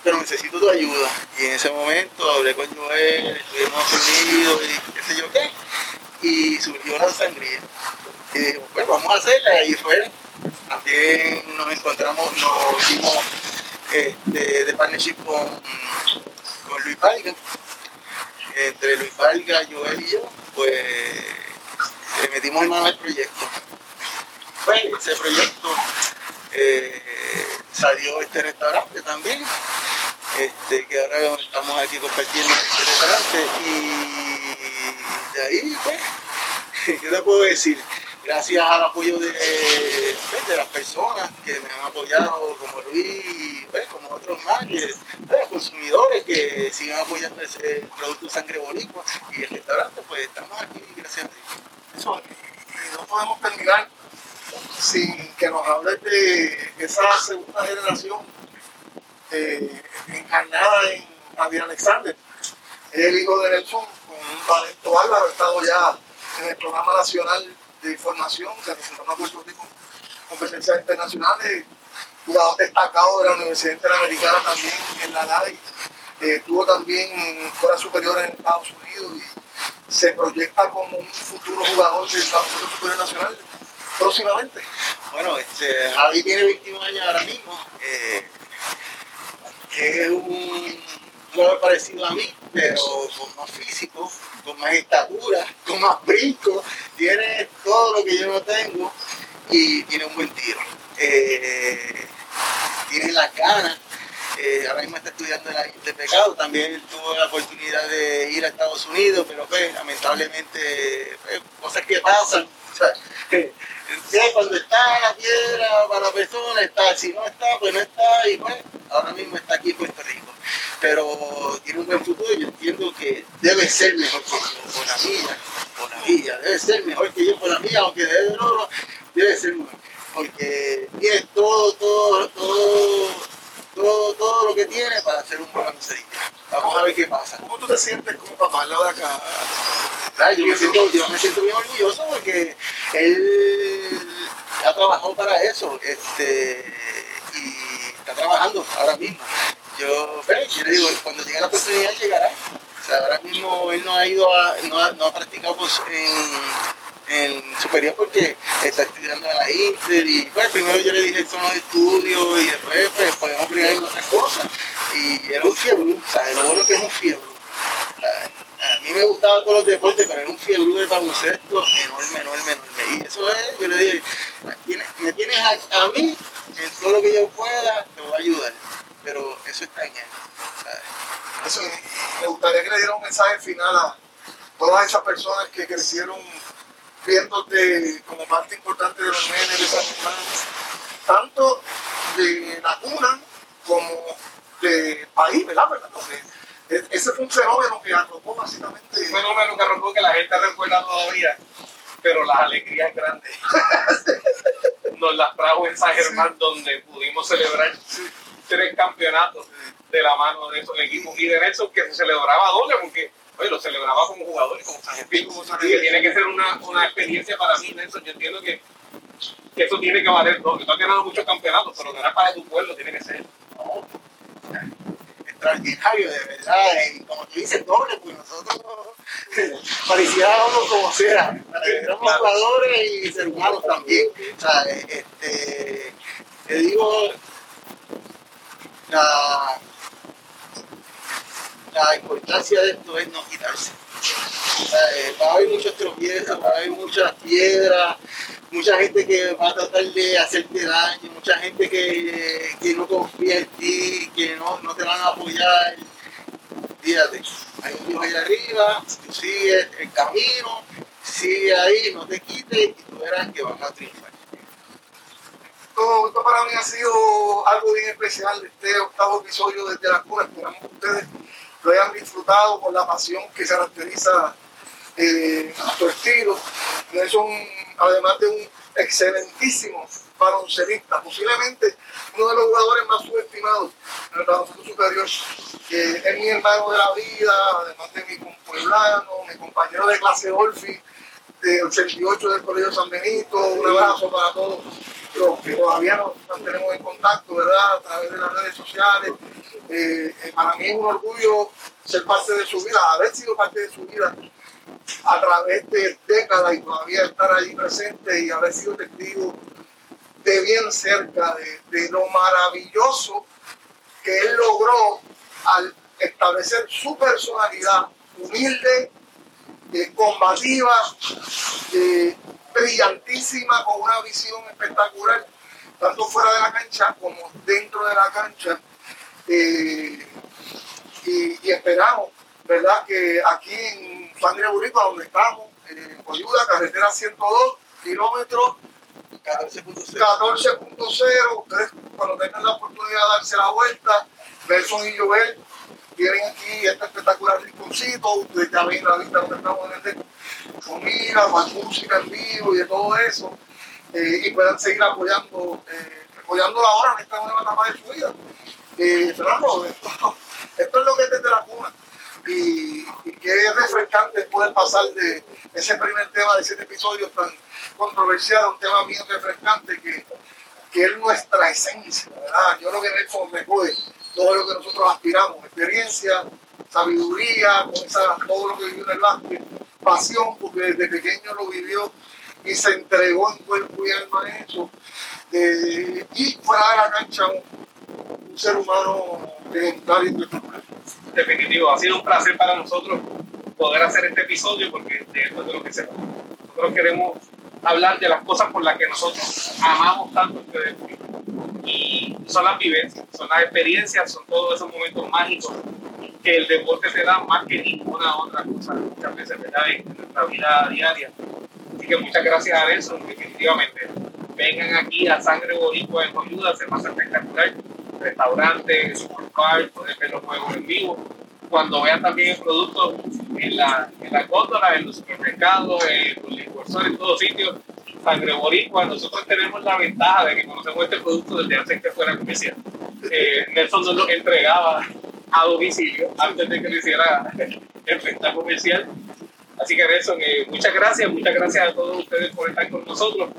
pero necesito tu ayuda. Y en ese momento hablé con Joel, estuvimos reunidos y qué sé yo qué y surgió la sangría. Y dijimos, pues vamos a hacerla. Y fue, también nos encontramos, nos hicimos este, de partnership con, con Luis Valga. Entre Luis Valga, Joel y yo, pues le metimos mano al proyecto. Pues ese proyecto eh, salió este restaurante también, este, que ahora estamos aquí compartiendo este restaurante y de ahí pues ¿qué te puedo decir? Gracias al apoyo de, pues, de las personas que me han apoyado, como Luis pues, como otros más, que, los pues, consumidores que sigan apoyando ese producto sangre boricua y el restaurante, pues estamos aquí, gracias a Eso, y no podemos terminar sin que nos hables de esa segunda generación eh, encarnada en Javier Alexander. el hijo de Nelson, con un talento bárbaro, ha estado ya en el programa nacional de información que representó a Puerto Rico competencias internacionales, jugador destacado de la Universidad Interamericana también en la NADI, eh, tuvo también escuela superior en Estados Unidos y se proyecta como un futuro jugador del Campeonato Superior Nacional próximamente. Bueno, este, Javi tiene 21 años ahora mismo, eh, es un jugador parecido a mí, pero con más físico, con más estatura, con más brinco, tiene todo lo que yo no tengo y tiene un buen tiro. Eh, tiene las ganas. Ahora mismo está estudiando en la de pecado, también tuvo la oportunidad de ir a Estados Unidos, pero pues lamentablemente pues, cosas que pasan. cuando está la piedra para la persona, está, si no está, pues no está, y pues ahora mismo está aquí en Puerto Rico. Pero tiene un buen futuro y yo entiendo que debe ser mejor que yo por la mía, por la mía, debe ser mejor que yo por la mía, aunque debe, no, debe ser mejor. Porque tiene todo, todo, todo, todo, todo lo que tiene para hacer un buen baloncerista. Vamos a ver qué pasa. ¿Cómo tú te sientes como papá al lado de acá? Yo me, siento, yo me siento bien orgulloso porque él ha trabajado para eso este, y está trabajando ahora mismo. Yo, yo le digo, cuando llegue la oportunidad llegará. O sea, ahora mismo él no ha ido a, no ha, no ha practicado pues, en, en, superior porque está estudiando en la Inter y pues primero yo le dije son los estudios y después pues, podemos aplicar en otras cosas. Y era un fiebre, sea, lo bueno que es un fiebre. A mí me gustaba todos los deportes, pero era un fiebre de baloncesto enorme, enorme, enorme. Y eso es, yo le dije, me tienes a, a mí en todo lo que yo pueda, te voy a ayudar pero eso está en él. Eso, me gustaría que le diera un mensaje final a todas esas personas que crecieron viéndote como parte importante de los nenes de Germán, tanto de la cuna como de país, ¿verdad? Porque ese fue un fenómeno que arrojó básicamente. Un fenómeno que arrojó que la gente recuerda todavía, pero las alegrías grandes nos las trajo en San Germán, donde pudimos celebrar tres campeonatos de la mano de esos equipos y de Nelson que se celebraba doble porque oye, lo celebraba como jugador y como San Espíritu, que tiene que ser una, una, experiencia para mí, Nelson. Yo entiendo que, que eso tiene que valer doble. Tú has ganado muchos campeonatos, pero ganar para tu pueblo tiene que ser. No. Extraordinario, de verdad. Y como tú dices, doble, pues nosotros parecíamos como sea. Éramos jugadores y ser humanos también. O sea, este, te digo, la, la importancia de esto es no quitarse. Eh, va a haber muchos tropiezos, va a haber muchas piedras, mucha gente que va a tratar de hacerte daño, mucha gente que, que no confía en ti, que no, no, te van a apoyar. Fíjate, hay un Dios ahí arriba, tú sigues el camino, sigue ahí, no te quites y tú verás que van a triunfar esto, para mí ha sido algo bien especial, este octavo episodio desde la cuna. Esperamos que ustedes lo hayan disfrutado con la pasión que se caracteriza eh, a su estilo. un además de un excelentísimo baloncelista, posiblemente uno de los jugadores más subestimados en el baloncesto superior, que es mi hermano de la vida, además de mi pueblano, mi compañero de clase Olfi, de 88 del Colegio San Benito, un abrazo para todos los que todavía nos mantenemos en contacto, ¿verdad? A través de las redes sociales. Eh, eh, para mí es un orgullo ser parte de su vida, haber sido parte de su vida a través de décadas y todavía estar ahí presente y haber sido testigo de bien cerca de lo maravilloso que él logró al establecer su personalidad humilde, eh, combativa, eh, brillantísima, con una visión espectacular, tanto fuera de la cancha como dentro de la cancha. Eh, y, esperamos, ¿verdad?, que aquí en Sangre Burrito, donde estamos, en Coyuda, carretera 102, kilómetros 14.0, ustedes cuando tengan la oportunidad de darse la vuelta, Belson y Joel tienen aquí este espectacular rinconcito, ustedes ya ven la vista donde estamos en el comida, más música en vivo y de todo eso, eh, y puedan seguir apoyando, eh, apoyándola ahora en esta nueva etapa de su vida. Eh, Fernando, esto, es lo que es desde la cuna. Y, y que es refrescante poder pasar de ese primer tema de siete episodios tan controversial un tema mío refrescante que, que es nuestra esencia, ¿verdad? Yo lo que Nelson me puede, todo lo que nosotros aspiramos, experiencia, sabiduría, todo lo que vivió en el básquet, pasión, porque desde pequeño lo vivió y se entregó en cuerpo y alma a eso. Eh, y fuera de la cancha, un ser humano ejemplar y Definitivo, ha sido un placer para nosotros poder hacer este episodio porque de esto es lo que se Nosotros queremos hablar de las cosas por las que nosotros amamos tanto este deporte. Y son las vivencias, son las experiencias, son todos esos momentos mágicos que el deporte te da más que ninguna otra cosa, muchas veces, ¿verdad? En nuestra vida diaria. Así que muchas gracias a eso, definitivamente. Vengan aquí a Sangre Boricua en Ayuda, se pasa espectacular. Restaurantes, supercar, poder ver los juegos en vivo. Cuando vean también el producto en la, en la góndola, en los supermercados, en los licursores, en todos sitios, Sangre Boricua, nosotros tenemos la ventaja de que conocemos este producto desde antes que fuera comercial. Eh, Nelson nos lo entregaba a domicilio antes de que lo hiciera el venta comercial. Así que Nelson, eh, muchas gracias, muchas gracias a todos ustedes por estar con nosotros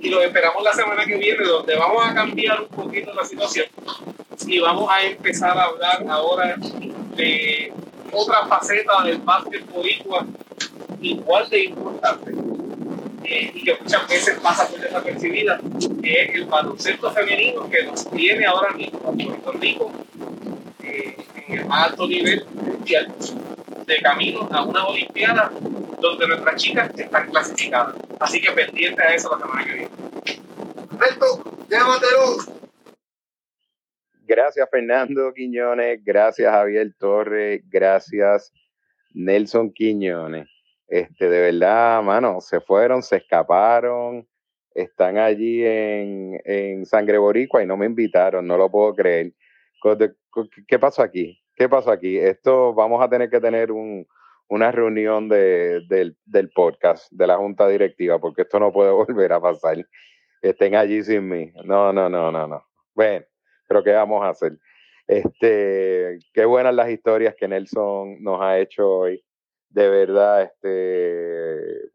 y los esperamos la semana que viene donde vamos a cambiar un poquito la situación y vamos a empezar a hablar ahora de otra faceta del básquet boricua igual de importante eh, y que muchas veces pasa por desapercibida, que es el baloncesto femenino que nos tiene ahora mismo a Puerto Rico eh, en el más alto nivel mundial de camino a una Olimpiada donde nuestras chicas están clasificadas. Así que pendiente a eso la semana que viene. Perfecto, llévatelo. Gracias Fernando Quiñones, gracias Javier Torres, gracias Nelson Quiñones. Este, de verdad, mano, se fueron, se escaparon, están allí en, en Sangre Boricua y no me invitaron, no lo puedo creer. ¿Qué pasó aquí? ¿Qué pasó aquí? Esto vamos a tener que tener un, una reunión de, del, del, podcast, de la junta directiva, porque esto no puede volver a pasar. Estén allí sin mí. No, no, no, no, no. Bueno, pero ¿qué vamos a hacer? Este, qué buenas las historias que Nelson nos ha hecho hoy. De verdad, este,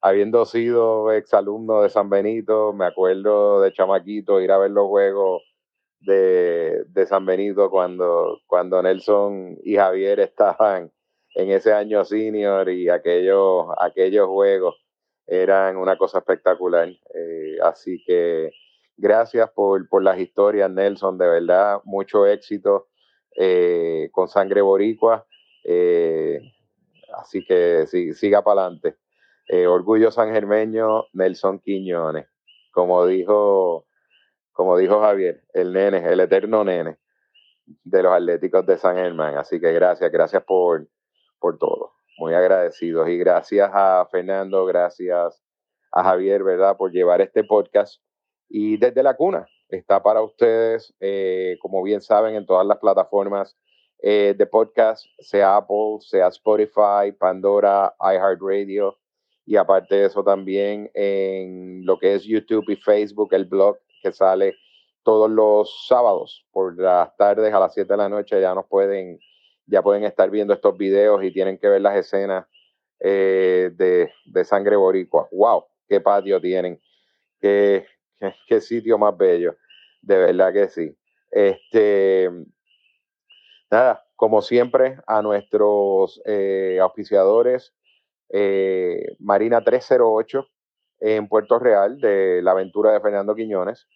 habiendo sido exalumno de San Benito, me acuerdo de chamaquito ir a ver los juegos de, San Benito cuando, cuando Nelson y Javier estaban en ese año senior y aquellos, aquellos juegos eran una cosa espectacular. Eh, así que gracias por, por, las historias, Nelson, de verdad, mucho éxito eh, con Sangre Boricua. Eh, así que sí, siga para adelante. Orgullo Sangermeño, Nelson Quiñones. Como dijo, como dijo Javier, el nene, el eterno nene de los Atléticos de San Germán. Así que gracias, gracias por, por todo. Muy agradecidos y gracias a Fernando, gracias a Javier, ¿verdad?, por llevar este podcast. Y desde la cuna está para ustedes, eh, como bien saben, en todas las plataformas eh, de podcast, sea Apple, sea Spotify, Pandora, iHeartRadio. Y aparte de eso también en lo que es YouTube y Facebook, el blog que sale todos los sábados por las tardes a las 7 de la noche. Ya nos pueden ya pueden estar viendo estos videos y tienen que ver las escenas eh, de, de, sangre boricua. ¡Wow! ¡Qué patio tienen! Qué, qué, sitio más bello! De verdad que sí. Este, nada, como siempre, a nuestros eh, auspiciadores, eh, Marina 308 en Puerto Real, de la aventura de Fernando Quiñones.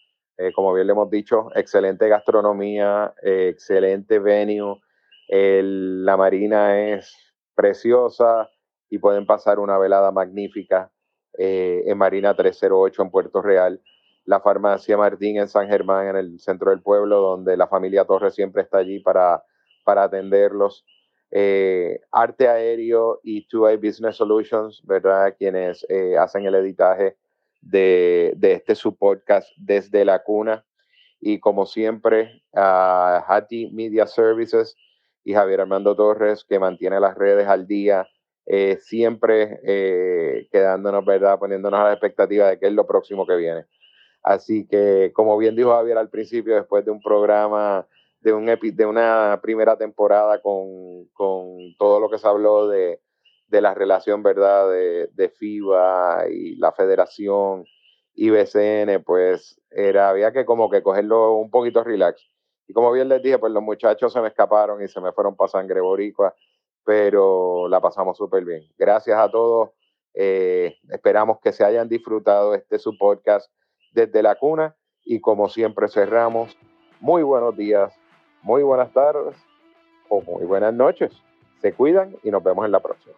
como bien le hemos dicho, excelente gastronomía, excelente venue, la marina es preciosa y pueden pasar una velada magnífica eh, en Marina 308 en Puerto Real. La farmacia Martín en San Germán, en el centro del pueblo, donde la familia Torres siempre está allí para, para atenderlos. Eh, Arte Aéreo y 2A Business Solutions, ¿verdad? Quienes eh, hacen el editaje de, de este su podcast desde la cuna. Y como siempre, a Hattie Media Services, y Javier Armando Torres, que mantiene las redes al día, eh, siempre eh, quedándonos, ¿verdad? Poniéndonos a la expectativa de qué es lo próximo que viene. Así que, como bien dijo Javier al principio, después de un programa, de, un de una primera temporada con, con, todo lo que se habló de, de la relación, ¿verdad?, de, de, FIBA y la federación y BCN, pues era, había que como que cogerlo un poquito relax y como bien les dije, pues los muchachos se me escaparon y se me fueron para sangre boricua, pero la pasamos súper bien. Gracias a todos. Eh, esperamos que se hayan disfrutado este su podcast desde la cuna y como siempre cerramos muy buenos días, muy buenas tardes o muy buenas noches. Se cuidan y nos vemos en la próxima.